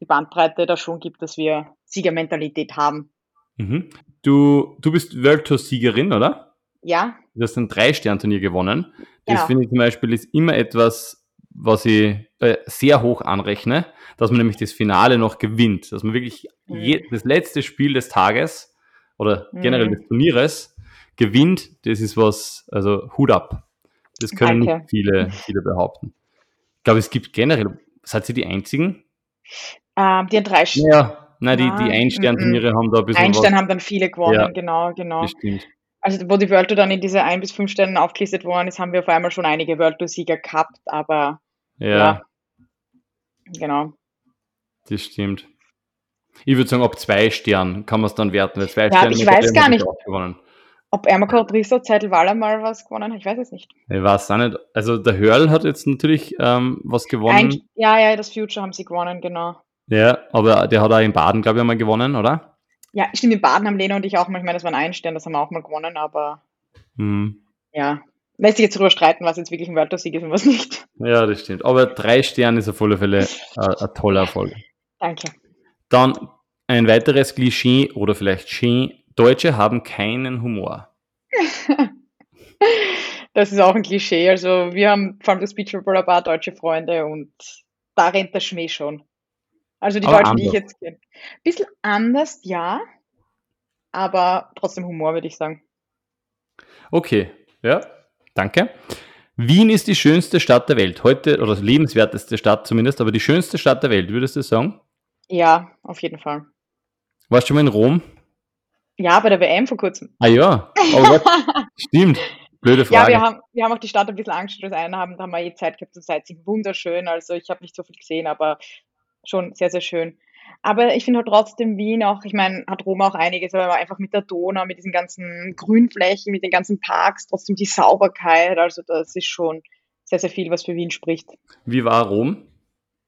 die Bandbreite da schon gibt, dass wir Siegermentalität haben. Mhm. Du, du bist World Tour Siegerin, oder? Ja. Du hast ein Drei-Stern-Turnier gewonnen. Das genau. finde ich zum Beispiel ist immer etwas, was ich äh, sehr hoch anrechne, dass man nämlich das Finale noch gewinnt, dass man wirklich mhm. je, das letzte Spiel des Tages oder generell mhm. des Turnieres gewinnt, das ist was, also Hut ab. Das können Danke. nicht viele, viele behaupten. Ich glaube, es gibt generell, seid ihr die einzigen? Ähm, die drei Sterne. Ja, nein, die, die Ein-Stern-Turniere haben da ein bisschen. Ein-Stern haben dann viele gewonnen, ja, genau, genau. Das stimmt. Also, wo die World Tour dann in diese ein bis fünf Sternen aufgelistet worden ist, haben wir auf einmal schon einige World Tour-Sieger gehabt, aber ja. ja. Genau. Das stimmt. Ich würde sagen, ab zwei Sternen kann man es dann werten. Weil zwei ja, Sterne ich weiß gar nicht, ob Erma Risso Zeitelwaller mal was gewonnen hat. Ich weiß es nicht. Ich weiß auch nicht. Also der Hörl hat jetzt natürlich ähm, was gewonnen. Ein, ja, ja, das Future haben sie gewonnen, genau. Ja, aber der hat auch in Baden, glaube ich, einmal gewonnen, oder? Ja, stimmt, in Baden haben Lena und ich auch mal, ich meine, das war ein Stern, das haben wir auch mal gewonnen, aber hm. ja, lässt sich jetzt darüber streiten, was jetzt wirklich ein Wörtersieg ist und was nicht. Ja, das stimmt. Aber drei Sterne ist auf alle Fälle äh, ein toller Erfolg. Danke. Dann ein weiteres Klischee oder vielleicht Schien. Deutsche haben keinen Humor. das ist auch ein Klischee. Also wir haben vor allem das Beach ein paar deutsche Freunde und da rennt der Schmäh schon. Also die aber Deutschen, anders. die ich jetzt kenne. Bisschen anders, ja. Aber trotzdem Humor, würde ich sagen. Okay, ja, Danke. Wien ist die schönste Stadt der Welt. Heute, oder lebenswerteste Stadt zumindest, aber die schönste Stadt der Welt, würdest du sagen? Ja, auf jeden Fall. Warst du schon mal in Rom? Ja, bei der WM vor kurzem. Ah ja, oh stimmt. Blöde Frage. Ja, wir haben, wir haben auch die Stadt ein bisschen angeschaut. Das eine haben, da haben wir eh Zeit gehabt zur Sightseeing. Wunderschön. Also ich habe nicht so viel gesehen, aber schon sehr, sehr schön. Aber ich finde halt trotzdem Wien auch, ich meine, hat Rom auch einiges, aber einfach mit der Donau, mit diesen ganzen Grünflächen, mit den ganzen Parks, trotzdem die Sauberkeit. Also das ist schon sehr, sehr viel, was für Wien spricht. Wie war Rom?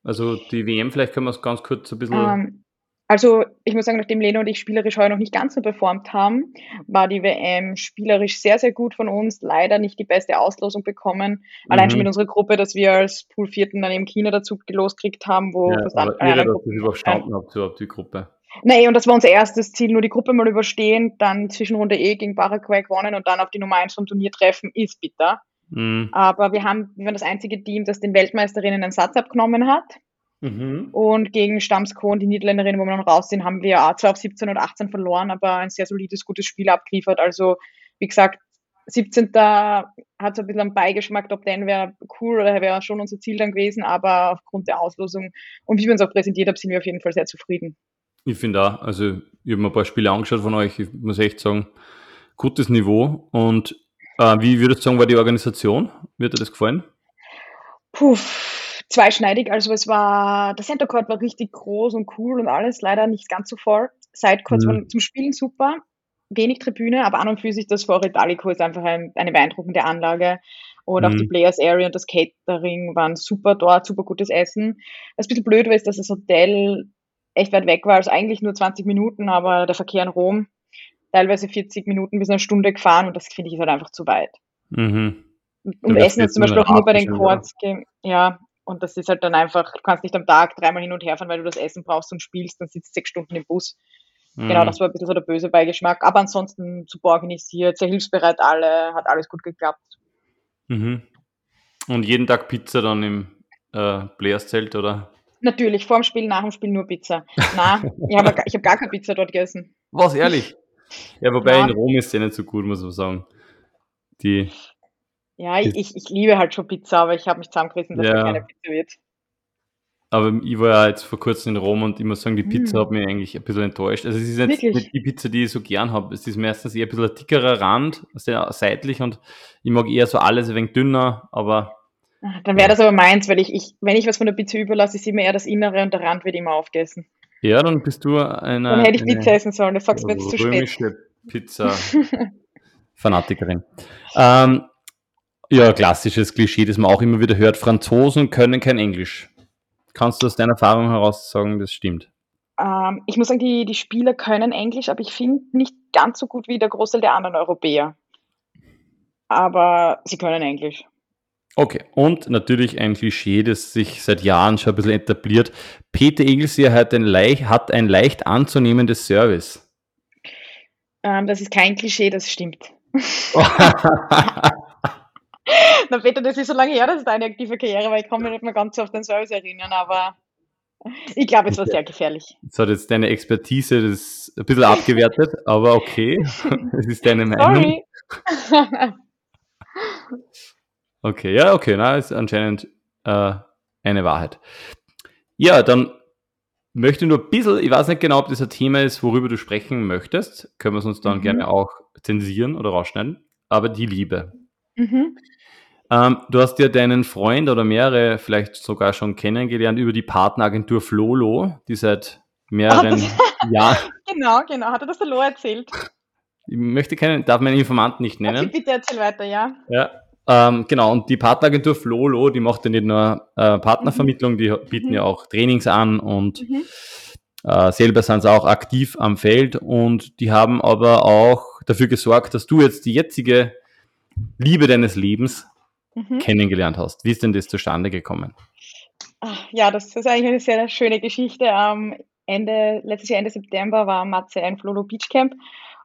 Also die WM, vielleicht können wir es ganz kurz ein bisschen. Ähm, also ich muss sagen, nachdem Lena und ich spielerisch heute noch nicht ganz so performt haben, war die WM spielerisch sehr, sehr gut von uns. Leider nicht die beste Auslosung bekommen. Allein mhm. schon mit unserer Gruppe, dass wir als Pool Vierten dann eben China dazu gekriegt haben, wo ja, fast aber irre, dass ihr überstanden habt, überhaupt die Gruppe. Nee, und das war unser erstes Ziel, nur die Gruppe mal überstehen, dann Zwischenrunde E gegen Paraguay gewonnen und dann auf die Nummer 1 vom Turnier treffen, ist bitter. Mhm. Aber wir haben, wir waren das einzige Team, das den Weltmeisterinnen einen Satz abgenommen hat. Mhm. Und gegen Stamskon, die Niederländerinnen, wo wir noch raus sind, haben wir zwar auf 17 und 18 verloren, aber ein sehr solides, gutes Spiel abgeliefert. Also, wie gesagt, 17. hat so ein bisschen einen Beigeschmack, ob den wäre cool oder wäre schon unser Ziel dann gewesen, aber aufgrund der Auslosung und wie wir uns auch präsentiert haben, sind wir auf jeden Fall sehr zufrieden. Ich finde auch, also ich habe mir ein paar Spiele angeschaut von euch, ich muss echt sagen, gutes Niveau. Und äh, wie würdest du sagen, war die Organisation? Wird dir das gefallen? Puh, zweischneidig. Also es war, der Center Court war richtig groß und cool und alles, leider nicht ganz so voll. Sidecourts mhm. waren zum Spielen super, wenig Tribüne, aber an und für sich das Foro Italico ist einfach ein, eine beeindruckende Anlage. Und mhm. auch die mhm. Players Area und das Catering waren super dort, super gutes Essen. Was ein bisschen blöd war, ist, dass das Hotel echt weit weg war, also eigentlich nur 20 Minuten, aber der Verkehr in Rom teilweise 40 Minuten bis eine Stunde gefahren und das finde ich halt einfach zu weit. Mhm. Und Essen ist zum Beispiel auch nur bei den Courts, ja, und das ist halt dann einfach, du kannst nicht am Tag dreimal hin und her fahren, weil du das Essen brauchst und spielst, dann sitzt sechs Stunden im Bus. Mhm. Genau, das war ein bisschen so der böse Beigeschmack. Aber ansonsten super organisiert, sehr hilfsbereit alle, hat alles gut geklappt. Mhm. Und jeden Tag Pizza dann im äh, Players-Zelt, oder? Natürlich, vor dem Spiel, nach dem Spiel nur Pizza. Na, ich habe hab gar keine Pizza dort gegessen. Was, ehrlich? Ja, wobei ja. in Rom ist ja nicht so gut, muss man sagen. Die ja, ich, ich liebe halt schon Pizza, aber ich habe mich zusammengerissen, dass ja. keine Pizza wird. Aber ich war ja jetzt vor kurzem in Rom und ich muss sagen, die Pizza mm. hat mich eigentlich ein bisschen enttäuscht. Also es ist jetzt nicht die Pizza, die ich so gern habe. Es ist meistens eher ein bisschen ein dickerer Rand, sehr seitlich und ich mag eher so alles ein wenig dünner, aber. Ach, dann wäre das aber meins, weil ich, ich, wenn ich was von der Pizza überlasse, ist immer eher das Innere und der Rand wird immer aufgegessen. Ja, dann bist du eine. Dann hätte ich Pizza essen sollen, du sagst mir jetzt zu spät. Pizza Fanatikerin. ähm, ja, klassisches Klischee, das man auch immer wieder hört. Franzosen können kein Englisch. Kannst du aus deiner Erfahrung heraus sagen, das stimmt? Ähm, ich muss sagen, die, die Spieler können Englisch, aber ich finde nicht ganz so gut wie der Großteil der anderen Europäer. Aber sie können Englisch. Okay, und natürlich ein Klischee, das sich seit Jahren schon ein bisschen etabliert. Peter Egelseer hat ein leicht, hat ein leicht anzunehmendes Service. Ähm, das ist kein Klischee, das stimmt. Na Peter, das ist so lange her, das ist deine aktive Karriere, weil ich kann mich nicht mehr ganz so auf den Service erinnern, aber ich glaube, es war sehr gefährlich. Das hat jetzt deine Expertise das ein bisschen abgewertet, aber okay, es ist deine Meinung. Sorry. Okay, ja, okay, na, ist anscheinend äh, eine Wahrheit. Ja, dann möchte nur ein bisschen, ich weiß nicht genau, ob das ein Thema ist, worüber du sprechen möchtest, können wir es uns dann mhm. gerne auch zensieren oder rausschneiden, aber die Liebe. Mhm. Ähm, du hast ja deinen Freund oder mehrere vielleicht sogar schon kennengelernt über die Partneragentur Flolo, die seit mehreren Jahren. Genau, genau. Hat er das der Lo erzählt? Ich möchte keinen, darf meinen Informanten nicht nennen. Okay, bitte erzähl weiter, ja. Ja. Ähm, genau, und die Partneragentur Flolo, die macht ja nicht nur äh, Partnervermittlung, die bieten mhm. ja auch Trainings an und mhm. äh, selber sind sie auch aktiv am Feld und die haben aber auch dafür gesorgt, dass du jetzt die jetzige Liebe deines Lebens mhm. kennengelernt hast. Wie ist denn das zustande gekommen? Ja, das ist eigentlich eine sehr schöne Geschichte. Am Ende, letztes Jahr Ende September war Matze ein Flolo Beach Camp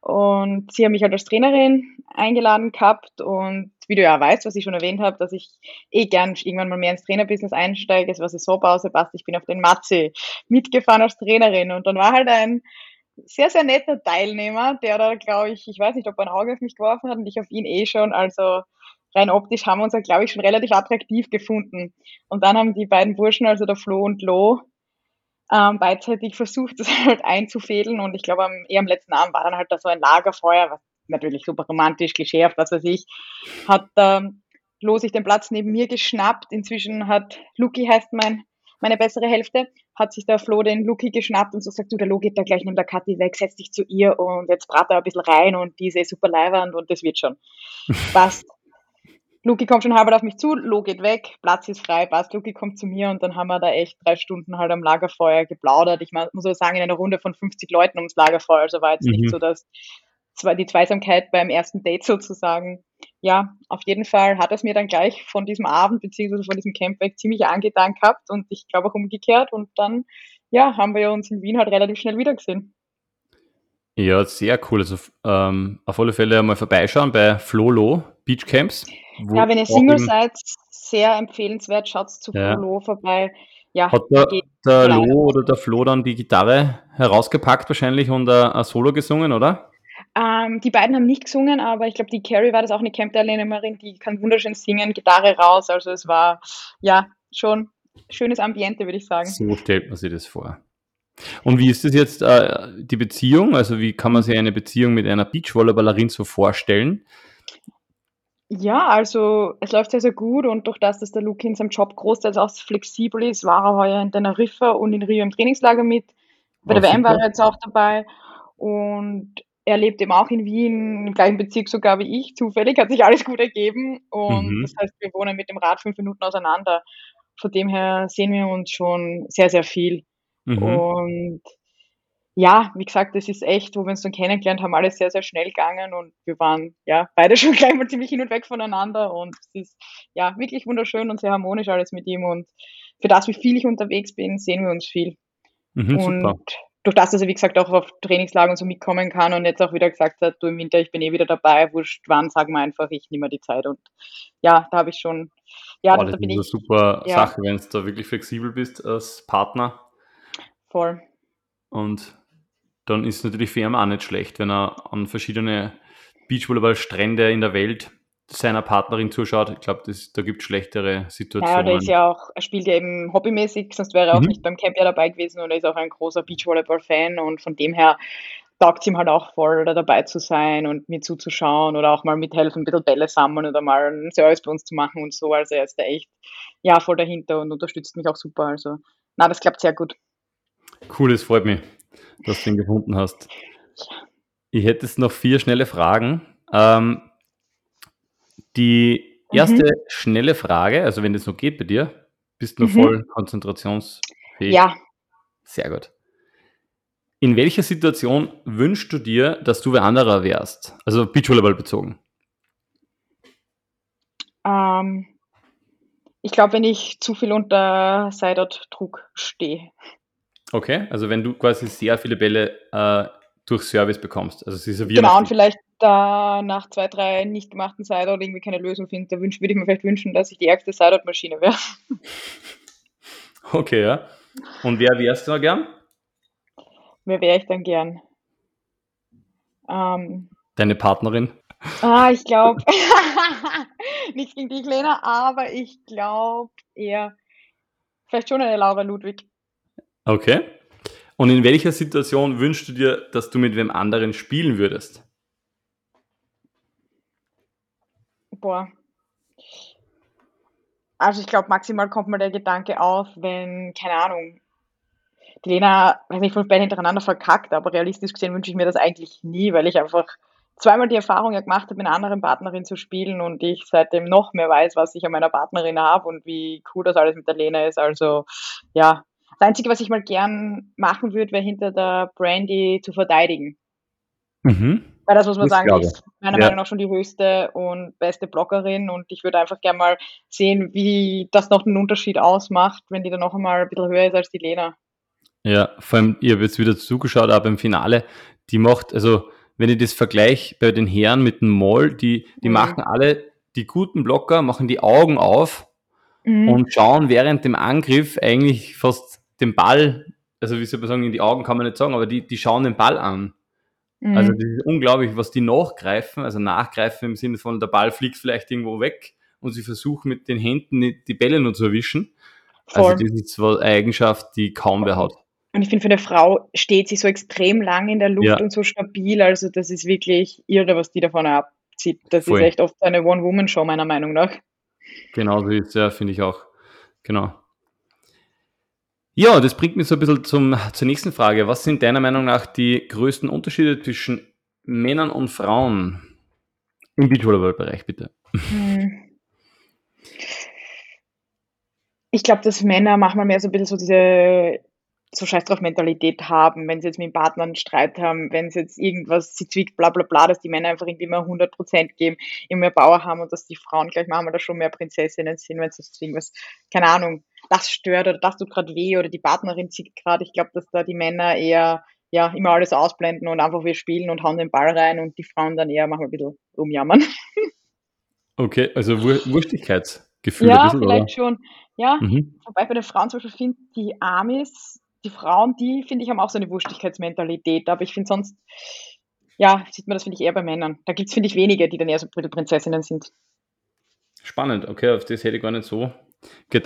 und sie haben mich halt als Trainerin eingeladen gehabt und wie du ja weißt, was ich schon erwähnt habe, dass ich eh gern irgendwann mal mehr ins Trainerbusiness einsteige, ist was so Pause passt. Ich bin auf den Matze mitgefahren als Trainerin und dann war halt ein sehr, sehr netter Teilnehmer, der da, glaube ich, ich weiß nicht, ob er ein Auge auf mich geworfen hat und ich auf ihn eh schon. Also rein optisch haben wir uns, glaube ich, schon relativ attraktiv gefunden. Und dann haben die beiden Burschen, also der Flo und Lo, ähm, beidseitig versucht, das halt einzufädeln. Und ich glaube, am, eher am letzten Abend war dann halt da so ein Lagerfeuer, was natürlich super romantisch, klischeehaft, was weiß ich, hat ähm, Lo sich den Platz neben mir geschnappt. Inzwischen hat Luki heißt mein, meine bessere Hälfte, hat sich der Flo den Luki geschnappt und so sagt, du, der Lo geht da gleich neben der Kathi weg, setz dich zu ihr und jetzt brat er ein bisschen rein und die ist eh super leiwand und das wird schon. Passt. Luki kommt schon halb auf mich zu, Lo geht weg, Platz ist frei, passt, Luki kommt zu mir und dann haben wir da echt drei Stunden halt am Lagerfeuer geplaudert. Ich muss so sagen, in einer Runde von 50 Leuten ums Lagerfeuer, also war jetzt mhm. nicht so, dass die Zweisamkeit beim ersten Date sozusagen. Ja, auf jeden Fall hat es mir dann gleich von diesem Abend beziehungsweise von diesem Camp weg ziemlich angetan gehabt und ich glaube auch umgekehrt und dann, ja, haben wir uns in Wien halt relativ schnell wiedergesehen. Ja, sehr cool. Also ähm, auf alle Fälle einmal vorbeischauen bei Flolo Beach Camps. Ja, wenn ihr Single seid, sehr empfehlenswert, schaut zu ja. Flolo vorbei. Ja, Hat der, der Lo oder der Flo dann die Gitarre herausgepackt wahrscheinlich und ein Solo gesungen, oder? Ähm, die beiden haben nicht gesungen, aber ich glaube, die Carrie war das auch eine Camp-Teilnehmerin, die kann wunderschön singen, Gitarre raus. Also es war ja schon schönes Ambiente, würde ich sagen. So stellt man sich das vor. Und wie ist das jetzt äh, die Beziehung? Also wie kann man sich eine Beziehung mit einer Beachvolleyballerin so vorstellen? Ja, also es läuft sehr, sehr gut und durch das, dass der Luke in seinem Job großteils auch flexibel ist, war er heuer in Teneriffa und in Rio im Trainingslager mit. Bei der WM war er jetzt auch dabei und er lebt eben auch in Wien, im gleichen Bezirk sogar wie ich. Zufällig hat sich alles gut ergeben. Und mhm. das heißt, wir wohnen mit dem Rad fünf Minuten auseinander. Von dem her sehen wir uns schon sehr, sehr viel. Mhm. Und ja, wie gesagt, das ist echt, wo wir uns dann kennengelernt haben, alles sehr, sehr schnell gegangen und wir waren ja beide schon gleich mal ziemlich hin und weg voneinander und es ist ja wirklich wunderschön und sehr harmonisch alles mit ihm und für das, wie viel ich unterwegs bin, sehen wir uns viel. Mhm, und super durch das, dass er, wie gesagt, auch auf Trainingslager und so mitkommen kann und jetzt auch wieder gesagt hat, du im Winter, ich bin eh wieder dabei, wurscht wann, sagen wir einfach, ich nehme die Zeit. Und ja, da habe ich schon, ja, Boah, da bin ich. Das ist eine super ja. Sache, wenn du da wirklich flexibel bist als Partner. Voll. Und dann ist es natürlich für ihn auch nicht schlecht, wenn er an verschiedene Beachvolleyball-Strände in der Welt seiner Partnerin zuschaut. Ich glaube, da gibt es schlechtere Situationen. Ja, der ist ja auch, er spielt ja eben hobbymäßig, sonst wäre er auch mhm. nicht beim Camp ja dabei gewesen und er ist auch ein großer Beachvolleyball-Fan und von dem her taugt es ihm halt auch voll, da dabei zu sein und mir zuzuschauen oder auch mal mithelfen, ein bisschen Bälle sammeln oder mal ein Service bei uns zu machen und so. Also er ist da echt ja voll dahinter und unterstützt mich auch super. Also na, das klappt sehr gut. Cool, es freut mich, dass du ihn gefunden hast. Ich hätte jetzt noch vier schnelle Fragen. Ähm, die erste mhm. schnelle Frage, also wenn das noch geht bei dir, bist du mhm. voll konzentrationsfähig? Ja. Sehr gut. In welcher Situation wünschst du dir, dass du wer anderer wärst? Also Beachvolleyball bezogen. Ähm, ich glaube, wenn ich zu viel unter Seidot-Druck stehe. Okay, also wenn du quasi sehr viele Bälle äh, durch Service bekommst. Also sie servieren. Genau, und vielleicht da nach zwei, drei nicht gemachten Sideout irgendwie keine Lösung finde, da wünsch, würde ich mir vielleicht wünschen, dass ich die ärgste Sideout-Maschine wäre. Okay, ja. Und wer wärst du da gern? Wer wäre ich dann gern? Ähm, Deine Partnerin? Ah, ich glaube, nichts gegen dich, Lena, aber ich glaube eher, vielleicht schon eine Laura Ludwig. Okay. Und in welcher Situation wünschst du dir, dass du mit wem anderen spielen würdest? Boah. Also ich glaube, maximal kommt mal der Gedanke auf, wenn, keine Ahnung, die Lena, weiß nicht, fünf Beine hintereinander verkackt, aber realistisch gesehen wünsche ich mir das eigentlich nie, weil ich einfach zweimal die Erfahrung gemacht habe, mit einer anderen Partnerin zu spielen und ich seitdem noch mehr weiß, was ich an meiner Partnerin habe und wie cool das alles mit der Lena ist. Also ja, das Einzige, was ich mal gern machen würde, wäre hinter der Brandy zu verteidigen. Mhm. Weil das muss man das sagen, ist meiner ja. Meinung nach schon die höchste und beste Bloggerin und ich würde einfach gerne mal sehen, wie das noch einen Unterschied ausmacht, wenn die dann noch einmal ein bisschen höher ist als die Lena. Ja, vor allem, ich habe jetzt wieder zugeschaut, aber im Finale, die macht, also wenn ich das vergleiche bei den Herren mit dem Moll, die, die mhm. machen alle, die guten Blocker machen die Augen auf mhm. und schauen während dem Angriff eigentlich fast den Ball, also wie soll man sagen, in die Augen kann man nicht sagen, aber die, die schauen den Ball an. Mhm. Also das ist unglaublich, was die nachgreifen, also nachgreifen im Sinne von der Ball fliegt vielleicht irgendwo weg und sie versuchen mit den Händen die Bälle nur zu erwischen. Also Voll. Also das ist eine Eigenschaft, die kaum wer hat. Und ich finde, für eine Frau steht sie so extrem lang in der Luft Ja. und so stabil. Also das ist wirklich irre, was die davon abzieht. Das ist Voll. echt oft eine One-Woman-Show, meiner Meinung nach. Genau so ist ja, finde ich auch. Genau. Ja, das bringt mich so ein bisschen zum, zur nächsten Frage. Was sind deiner Meinung nach die größten Unterschiede zwischen Männern und Frauen im Beachvolleyball-Bereich, bitte? Hm. Ich glaube, dass Männer manchmal mehr so ein bisschen so diese so Scheiß drauf Mentalität haben, wenn sie jetzt mit dem Partner einen Streit haben, wenn sie jetzt irgendwas, sie zwickt, bla bla bla, dass die Männer einfach irgendwie immer 100% geben, immer mehr Power haben und dass die Frauen gleich manchmal da schon mehr Prinzessinnen sind, wenn jetzt irgendwas, keine Ahnung, das stört oder das tut gerade weh oder die Partnerin zieht gerade. Ich glaube, dass da die Männer eher ja immer alles ausblenden und einfach wir spielen und hauen den Ball rein und die Frauen dann eher manchmal ein bisschen rumjammern. Okay, also Wur Wurstigkeitsgefühl Ja, bisschen, oder? vielleicht schon. Ja, Mhm. wobei bei den Frauen zum Beispiel finde die Amis, die Frauen, die finde ich haben auch so eine Wurstigkeitsmentalität, aber ich finde sonst, ja, sieht man das finde ich eher bei Männern. Da gibt es, finde ich, wenige, die dann eher so Prinzessinnen sind. Spannend, okay, auf das hätte ich gar nicht so,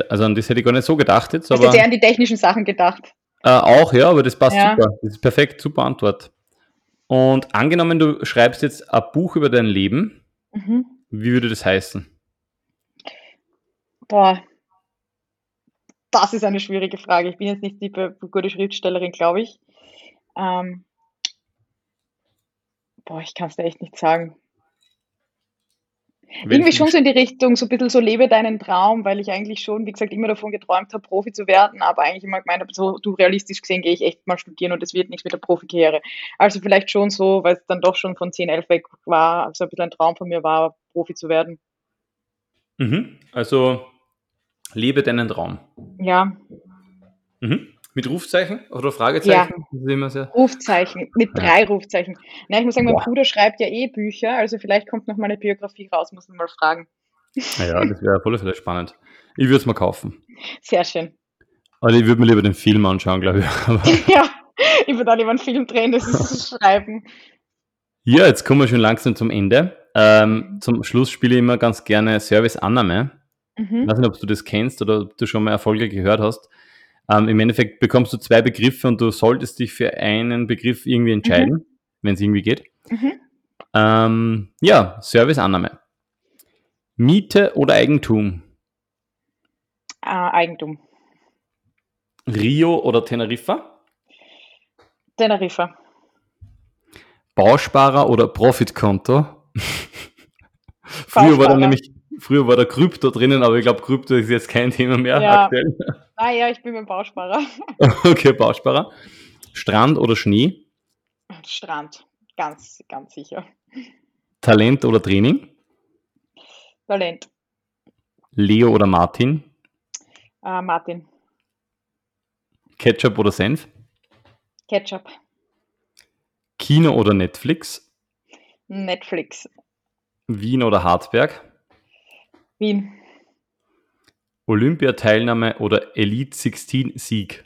also an das hätte ich gar nicht so gedacht jetzt, hast aber jetzt eher an die technischen Sachen gedacht. äh, auch, ja, aber das passt Ja. super. Das ist perfekt, super Antwort. Und angenommen, du schreibst jetzt ein Buch über dein Leben, Mhm. wie würde das heißen? Boah, das ist eine schwierige Frage. Ich bin jetzt nicht die gute Schriftstellerin, glaube ich. Ähm, boah, ich kann es dir echt nicht sagen. Irgendwie Welchen- schon so in die Richtung, so ein bisschen so lebe deinen Traum, weil ich eigentlich schon, wie gesagt, immer davon geträumt habe, Profi zu werden, aber eigentlich immer gemeint habe, so du realistisch gesehen gehe ich echt mal studieren und es wird nichts mit der Profikarriere. Also vielleicht schon so, weil es dann doch schon von 10, 11 weg war, also ein bisschen ein Traum von mir war, Profi zu werden. Mhm. Also lebe deinen Traum. Ja, Mhm. Mit Rufzeichen oder Fragezeichen? Sehr. Rufzeichen, mit Ja. drei Rufzeichen. Nein, ich muss sagen, mein Boah. Bruder schreibt ja eh Bücher, also vielleicht kommt noch mal eine Biografie raus, muss man mal fragen. Naja, das wäre voll vielleicht spannend. Ich würde es mal kaufen. Sehr schön. Aber ich würde mir lieber den Film anschauen, glaube ich. Aber Ja, ich würde auch lieber einen Film drehen, das ist das Schreiben. ja, jetzt kommen wir schon langsam zum Ende. Ähm, zum Schluss spiele ich immer ganz gerne Service-Annahme. Ich Mhm. weiß nicht, ob du das kennst oder ob du schon mal Erfolge gehört hast. Ähm, Im Endeffekt bekommst du zwei Begriffe und du solltest dich für einen Begriff irgendwie entscheiden, wenn es irgendwie geht. Mhm. Ähm, ja, Serviceannahme. Miete oder Eigentum? Äh, Eigentum. Rio oder Teneriffa? Teneriffa. Bausparer oder Profitkonto? früher war da Bausparer. nämlich, früher war da Krypto drinnen, aber ich glaube, Krypto ist jetzt kein Thema mehr Ja. aktuell. Ah ja, ich bin beim Bausparer. Okay, Bausparer. Strand oder Schnee? Strand. Ganz, ganz sicher. Talent oder Training? Talent. Leo oder Martin? Äh, Martin. Ketchup oder Senf? Ketchup. Kino oder Netflix? Netflix. Wien oder Hartberg? Wien. Olympiateilnahme oder Elite 16 Sieg?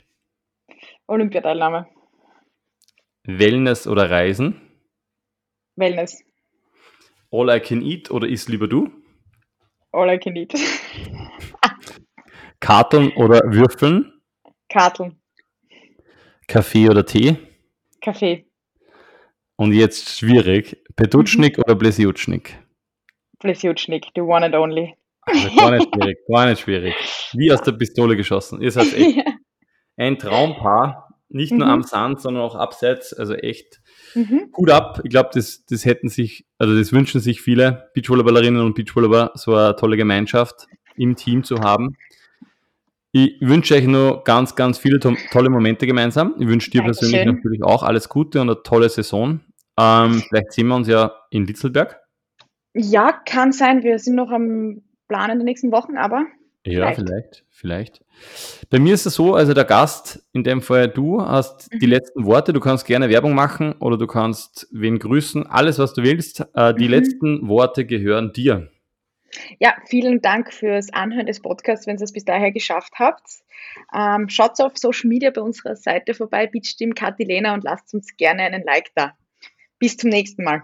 Olympiateilnahme. Wellness oder Reisen? Wellness. All I can eat oder isst lieber du? All I can eat. Karteln oder Würfeln? Karteln. Kaffee oder Tee? Kaffee. Und jetzt schwierig. Petutschnik oder Blesiutschnik? Plesjutschnik. The one and only. Also gar nicht schwierig, gar nicht schwierig. Wie aus der Pistole geschossen. Ihr seid echt ein Traumpaar. Nicht nur Mhm. am Sand, sondern auch abseits. Also echt mhm. Hut ab. Ich glaube, das, das hätten sich, also das wünschen sich viele Beachvolleyballerinnen und Beachvolleyballer, so eine tolle Gemeinschaft im Team zu haben. Ich wünsche euch nur ganz, ganz viele to tolle Momente gemeinsam. Ich wünsche dir persönlich Dankeschön. natürlich auch alles Gute und eine tolle Saison. Ähm, vielleicht sehen wir uns ja in Litzelberg. Ja, kann sein. Wir sind noch am Plan in den nächsten Wochen, aber Ja, Vielleicht. vielleicht, vielleicht. Bei mir ist es so, also der Gast, in dem Fall du, hast die Mhm. letzten Worte. Du kannst gerne Werbung machen oder du kannst wen grüßen. Alles, was du willst. Äh, die Mhm. letzten Worte gehören dir. Ja, vielen Dank fürs Anhören des Podcasts, wenn ihr es bis daher geschafft habt. Ähm, schaut auf Social Media bei unserer Seite vorbei, Beatsteam Katilena und lasst uns gerne einen Like da. Bis zum nächsten Mal.